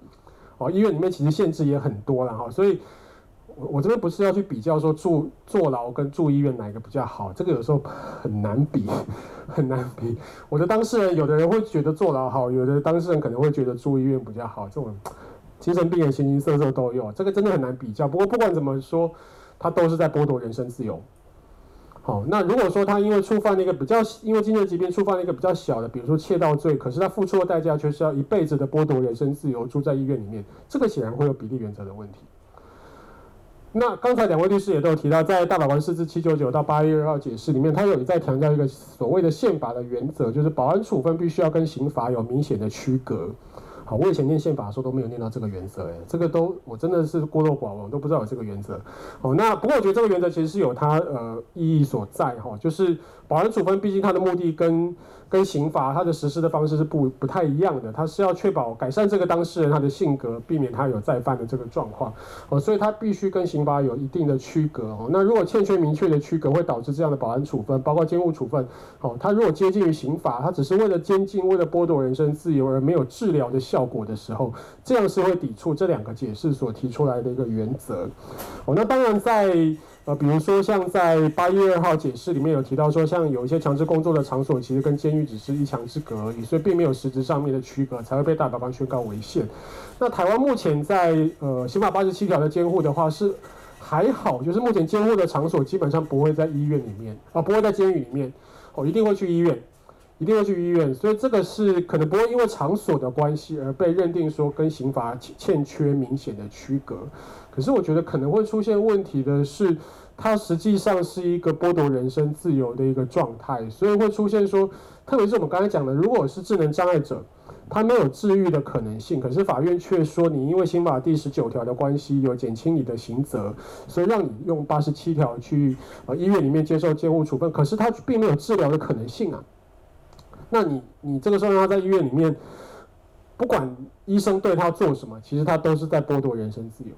哦，医院里面其实限制也很多了哈，所以。我我这边不是要去比较说住坐牢跟住医院哪一个比较好，这个有时候很难比，很难比。我的当事人，有的人会觉得坐牢好，有的当事人可能会觉得住医院比较好。这种精神病人形形色色都有，这个真的很难比较。不过不管怎么说，他都是在剥夺人身自由。好，那如果说他因为触犯了一个比较，因为精神疾病触犯了一个比较小的，比如说窃盗罪，可是他付出的代价却是要一辈子的剥夺人身自由，住在医院里面，这个显然会有比例原则的问题。那刚才两位律师也都有提到，在大法官释字七九九到八一二号解释里面，他有在强调一个所谓的宪法的原则，就是保安处分必须要跟刑罚有明显的区隔。好，我以前念宪法的时候都没有念到这个原则，诶，这个都我真的是孤陋寡闻，都不知道有这个原则。哦，那不过我觉得这个原则其实是有它呃意义所在哈，就是保安处分毕竟它的目的跟跟刑罚它的实施的方式是不不太一样的，它是要确保改善这个当事人他的性格，避免他有再犯的这个状况，哦，所以它必须跟刑罚有一定的区隔哦。那如果欠缺明确的区隔，会导致这样的保安处分，包括监护处分，哦，它如果接近于刑罚，它只是为了监禁，为了剥夺人身自由而没有治疗的效果的时候，这样是会抵触这两个解释所提出来的一个原则。哦，那当然在呃，比如说像在八月二号解释里面有提到说，像有一些强制工作的场所，其实跟监狱只是一墙之隔而已，所以并没有实质上面的区隔，才会被大法官宣告违宪。那台湾目前在呃刑法八十七条的监护的话是还好，就是目前监护的场所基本上不会在医院里面啊、不会在监狱里面，哦，一定会去医院。一定要去医院，所以这个是可能不会因为场所的关系而被认定说跟刑法欠缺明显的区隔。可是我觉得可能会出现问题的是，它实际上是一个剥夺人身自由的一个状态，所以会出现说，特别是我们刚才讲的，如果是智能障碍者，他没有治愈的可能性，可是法院却说你因为刑法第十九条的关系有减轻你的刑责，所以让你用八十七条去呃医院里面接受监护处分，可是他并没有治疗的可能性啊。那你你这个时候让他在医院里面，不管医生对他做什么，其实他都是在剥夺人身自由。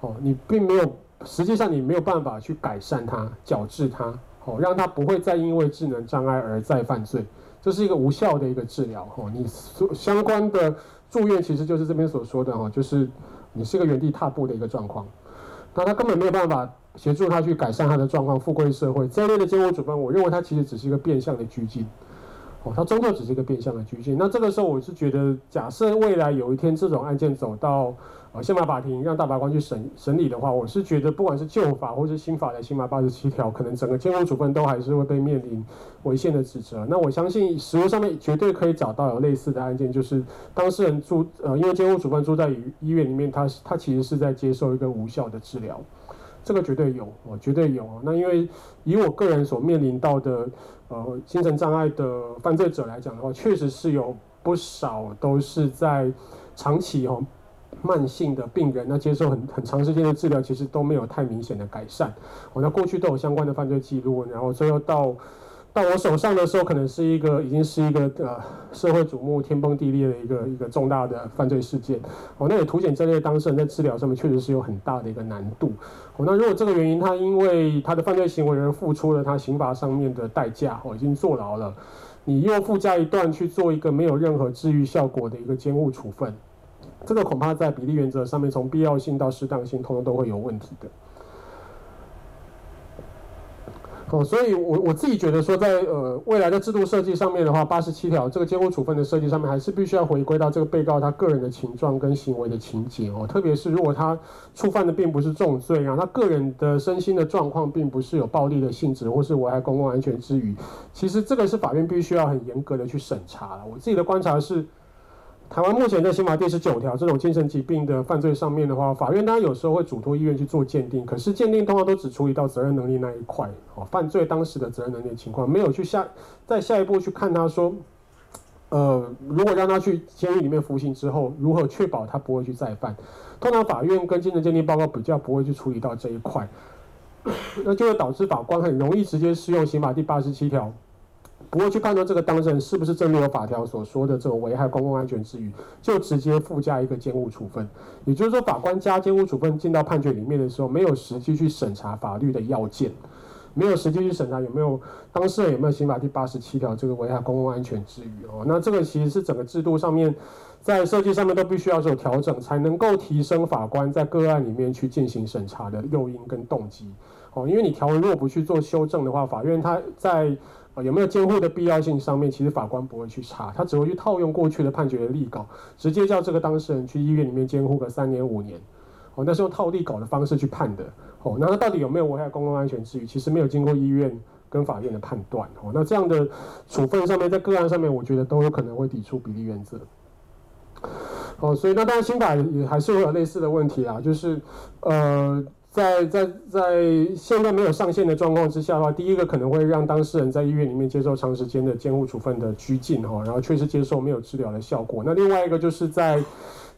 哦，你并没有，实际上你没有办法去改善它、矫治它，哦，让它不会再因为智能障碍而再犯罪，这是一个无效的一个治疗。哦，你所相关的住院其实就是这边所说的哦，就是你是个原地踏步的一个状况，那他根本没有办法协助他去改善他的状况，复归社会。这类的监护处分，我认为它其实只是一个变相的拘禁。哦，它终究只是一个变相的拘禁。那这个时候，我是觉得，假设未来有一天这种案件走到呃宪法法庭，让大法官去审审理的话，我是觉得，不管是旧法或是新法的刑法八十七条，可能整个监护处分都还是会被面临违宪的指责。那我相信，实务上面绝对可以找到有类似的案件，就是当事人住呃，因为监护处分住在医院里面，他他其实是在接受一个无效的治疗。这个绝对有，我绝对有。那因为以我个人所面临到的，呃，精神障碍的犯罪者来讲的话，确实是有不少都是在长期哦慢性的病人，那接受很很长时间的治疗，其实都没有太明显的改善。哦，那过去都有相关的犯罪记录，然后最后到。到我手上的时候，可能是一个已经是一个呃社会瞩目、天崩地裂的一个一个重大的犯罪事件。哦，那也凸显这类当事人在治疗上面确实是有很大的一个难度。哦，那如果这个原因他因为他的犯罪行为而付出了他刑罚上面的代价，哦，已经坐牢了，你又附加一段去做一个没有任何治愈效果的一个监护处分，这个恐怕在比例原则上面，从必要性到适当性，通通都会有问题的。哦，所以我我自己觉得说在，呃未来的制度设计上面的话，八十七条这个监护处分的设计上面，还是必须要回归到这个被告他个人的情状跟行为的情节哦。特别是如果他触犯的并不是重罪，然后他个人的身心的状况并不是有暴力的性质或是危害公共安全之余，其实这个是法院必须要很严格的去审查了。我自己的观察是。台湾目前在刑法第十九条这种精神疾病的犯罪上面的话，法院当然有时候会嘱托医院去做鉴定，可是鉴定通常都只处理到责任能力那一块，哦，犯罪当时的责任能力情况，没有去下在下一步去看他说，呃，如果让他去监狱里面服刑之后，如何确保他不会去再犯？通常法院跟精神鉴定报告比较不会去处理到这一块，那就会导致法官很容易直接适用刑法第八十七条。不会去判断这个当事人是不是正如法条所说的这种危害公共安全之余，就直接附加一个监护处分。也就是说，法官加监护处分进到判决里面的时候，没有实际去审查法律的要件，没有实际去审查有没有当事人有没有刑法第八十七条这个危害公共安全之余哦。那这个其实是整个制度上面在设计上面都必须要做调整，才能够提升法官在个案里面去进行审查的诱因跟动机哦。因为你条文如果不去做修正的话，法院他在有没有监护的必要性？上面其实法官不会去查，他只会去套用过去的判决的例稿，直接叫这个当事人去医院里面监护个三年五年。哦，那是用套例稿的方式去判的。哦，那他到底有没有危害公共安全之余？其实没有经过医院跟法院的判断。哦，那这样的处分上面，在个案上面，我觉得都有可能会抵触比例原则。哦，所以那当然新法也还是会有类似的问题啊，就是呃。在在在现在没有上线的状况之下的话，第一个可能会让当事人在医院里面接受长时间的监护处分的拘禁哈，然后确实接受没有治疗的效果。那另外一个就是在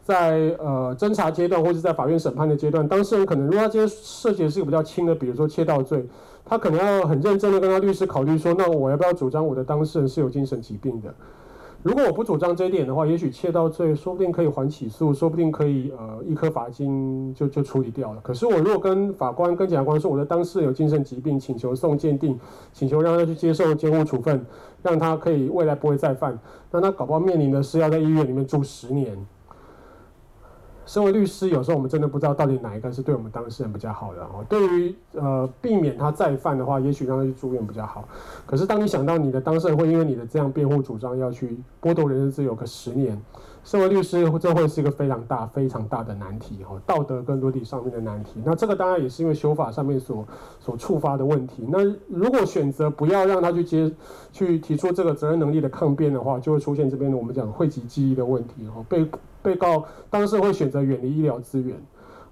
在呃侦查阶段或者在法院审判的阶段，当事人可能如果他今天涉及的是一个比较轻的，比如说窃盗罪，他可能要很认真的跟他律师考虑说，那我要不要主张我的当事人是有精神疾病的？如果我不主张这一点的话，也许窃盗罪说不定可以还起诉，说不定可以呃一颗罚金就就处理掉了。可是我如果跟法官跟检察官说我的当事人有精神疾病，请求送鉴定，请求让他去接受监护处分，让他可以未来不会再犯，那他搞不好面临的是要在医院里面住十年。身为律师，有时候我们真的不知道到底哪一个是对我们当事人比较好的哦。对于呃避免他再犯的话，也许让他去住院比较好。可是当你想到你的当事人会因为你的这样辩护主张要去剥夺人身自由个十年，身为律师这会是一个非常大非常大的难题哈，道德跟伦理上面的难题。那这个当然也是因为修法上面所所触发的问题。那如果选择不要让他去接去提出这个责任能力的抗辩的话，就会出现这边我们讲讳疾忌医的问题哈，被。被告当事人会选择远离医疗资源，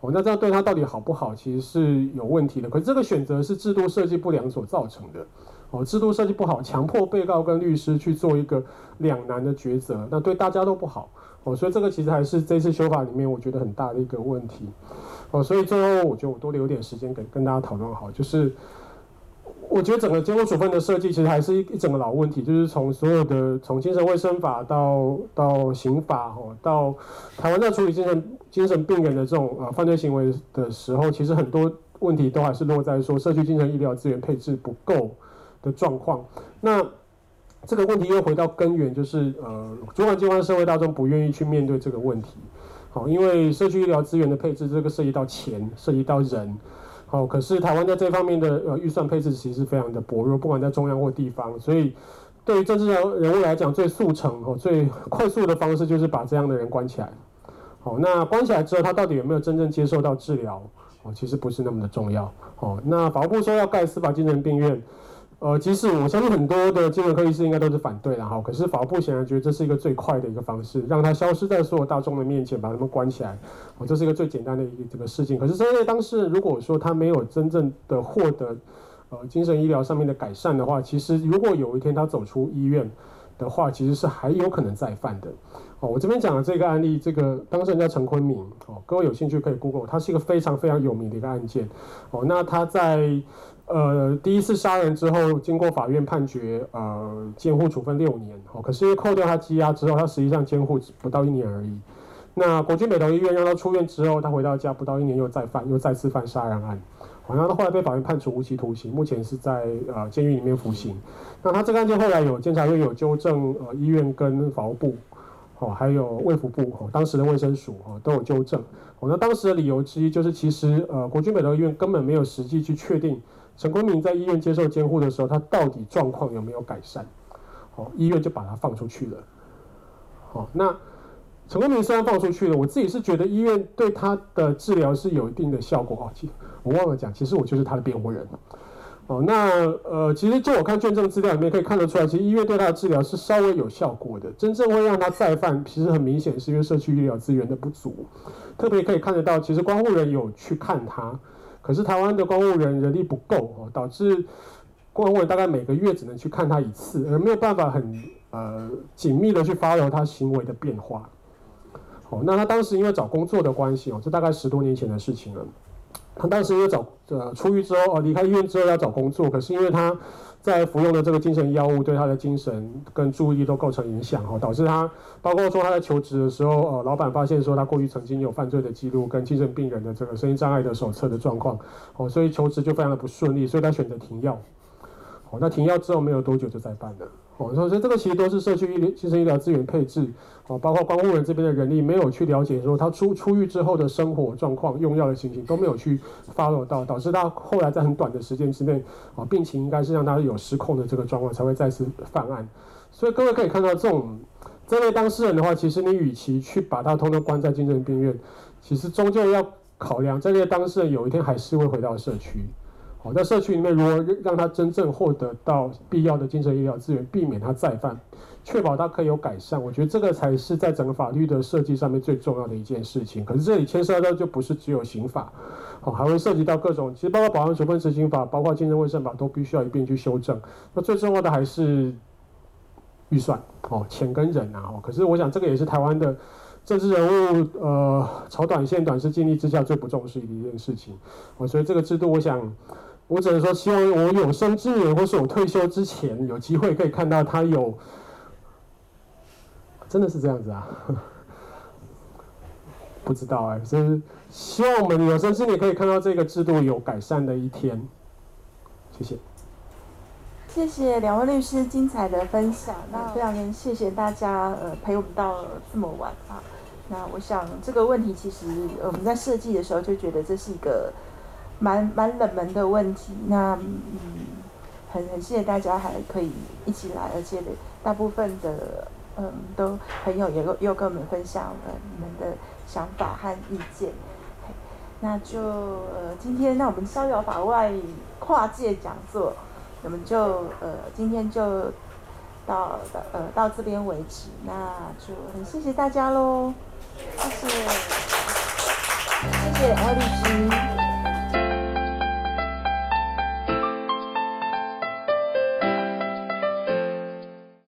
哦，那这样对他到底好不好，其实是有问题的。可是这个选择是制度设计不良所造成的，哦，制度设计不好，强迫被告跟律师去做一个两难的抉择，那对大家都不好，哦，所以这个其实还是这次修法里面我觉得很大的一个问题，哦，所以最后我觉得我多留点时间给跟大家讨论好，就是。我觉得整个监护处分的设计其实还是一一整个老问题，就是从所有的从精神卫生法到到刑法哦，到台湾在处理精神精神病人的这种呃犯罪行为的时候，其实很多问题都还是落在说社区精神医疗资源配置不够的状况。那这个问题又回到根源，就是呃主管机关社会大众不愿意去面对这个问题。好，因为社区医疗资源的配置，这个涉及到钱，涉及到人。好，可是台湾在这方面的呃预算配置其实非常的薄弱，不管在中央或地方，所以对于政治人人物来讲，最速成哦最快速的方式就是把这样的人关起来。好，那关起来之后，他到底有没有真正接受到治疗？哦，其实不是那么的重要。哦，那法务部说要盖司法精神病院。呃，其实我相信很多的精神科医师应该都是反对的哈。可是法务部显然觉得这是一个最快的一个方式，让它消失在所有大众的面前，把他们关起来。哦，这是一个最简单的一个这个事情。可是这些当事人如果说他没有真正的获得呃精神医疗上面的改善的话，其实如果有一天他走出医院的话，其实是还有可能再犯的。哦，我这边讲的这个案例，这个当事人叫陈坤明。哦，各位有兴趣可以 Google，他是一个非常非常有名的一个案件。哦，那他在。呃，第一次杀人之后，经过法院判决，呃，监护处分六年。哦，可是扣掉他羁押之后，他实际上监护不到一年而已。那国军北投医院让他出院之后，他回到家不到一年又再犯，又再次犯杀人案。好像他后来被法院判处无期徒刑，目前是在呃监狱里面服刑。那他这个案件后来有监察院有纠正，呃，医院跟法务部，哦，还有卫福部，哦，当时的卫生署，哦，都有纠正。哦，那当时的理由之一就是，其实呃，国军北投医院根本没有实际去确定。陈坤明在医院接受监护的时候，他到底状况有没有改善？好，医院就把他放出去了。好，那陈坤明虽然放出去了，我自己是觉得医院对他的治疗是有一定的效果。哦，其我忘了讲，其实我就是他的辩护人。哦，那呃，其实就我看卷证资料里面可以看得出来，其实医院对他的治疗是稍微有效果的。真正会让他再犯，其实很明显是因为社区医疗资源的不足。特别可以看得到，其实关护人有去看他。可是台湾的公务人人力不够哦，导致公务人大概每个月只能去看他一次，而没有办法很呃紧密的去 follow 他行为的变化。哦，那他当时因为找工作的关系哦，这大概十多年前的事情了。他当时因为找呃出狱之后哦，离开医院之后要找工作，可是因为他。在服用的这个精神药物对他的精神跟注意力都构成影响哈，导致他包括说他在求职的时候，呃，老板发现说他过去曾经有犯罪的记录跟精神病人的这个身心障碍的手册的状况，哦，所以求职就非常的不顺利，所以他选择停药。哦，那停药之后没有多久就再犯了。哦，所以这个其实都是社区医疗精神医疗资源配置，哦，包括观护人这边的人力没有去了解说他出出狱之后的生活状况、用药的情形都没有去 follow 到，导致他后来在很短的时间之内，啊，病情应该是让他有失控的这个状况才会再次犯案。所以各位可以看到，这种这类当事人的话，其实你与其去把他通通关在精神病院，其实终究要考量这类当事人有一天还是会回到社区。在社区里面，如何让他真正获得到必要的精神医疗资源，避免他再犯，确保他可以有改善，我觉得这个才是在整个法律的设计上面最重要的一件事情。可是这里牵涉到就不是只有刑法，好，还会涉及到各种，其实包括保安处分执行法，包括精神卫生法，都必须要一并去修正。那最重要的还是预算，哦，钱跟人啊，哦，可是我想这个也是台湾的。政治人物，呃，炒短线、短视、尽力之下最不重视的一件事情，我所以这个制度，我想，我只能说，希望我有生之年，或是我退休之前，有机会可以看到他有，真的是这样子啊？不知道哎，就是希望我们有生之年可以看到这个制度有改善的一天。谢谢，
谢谢两位律师精彩的分享，那非常谢谢大家，呃，陪我们到这么晚啊。那我想这个问题其实我们在设计的时候就觉得这是一个蛮蛮冷门的问题。那嗯，很很谢谢大家还可以一起来，而且大部分的嗯都朋友也又跟我们分享了你们的想法和意见。那就呃今天那我们逍遥法外跨界讲座，我们就呃今天就到呃到这边为止。那就很谢谢大家喽。谢谢，谢谢欧律师。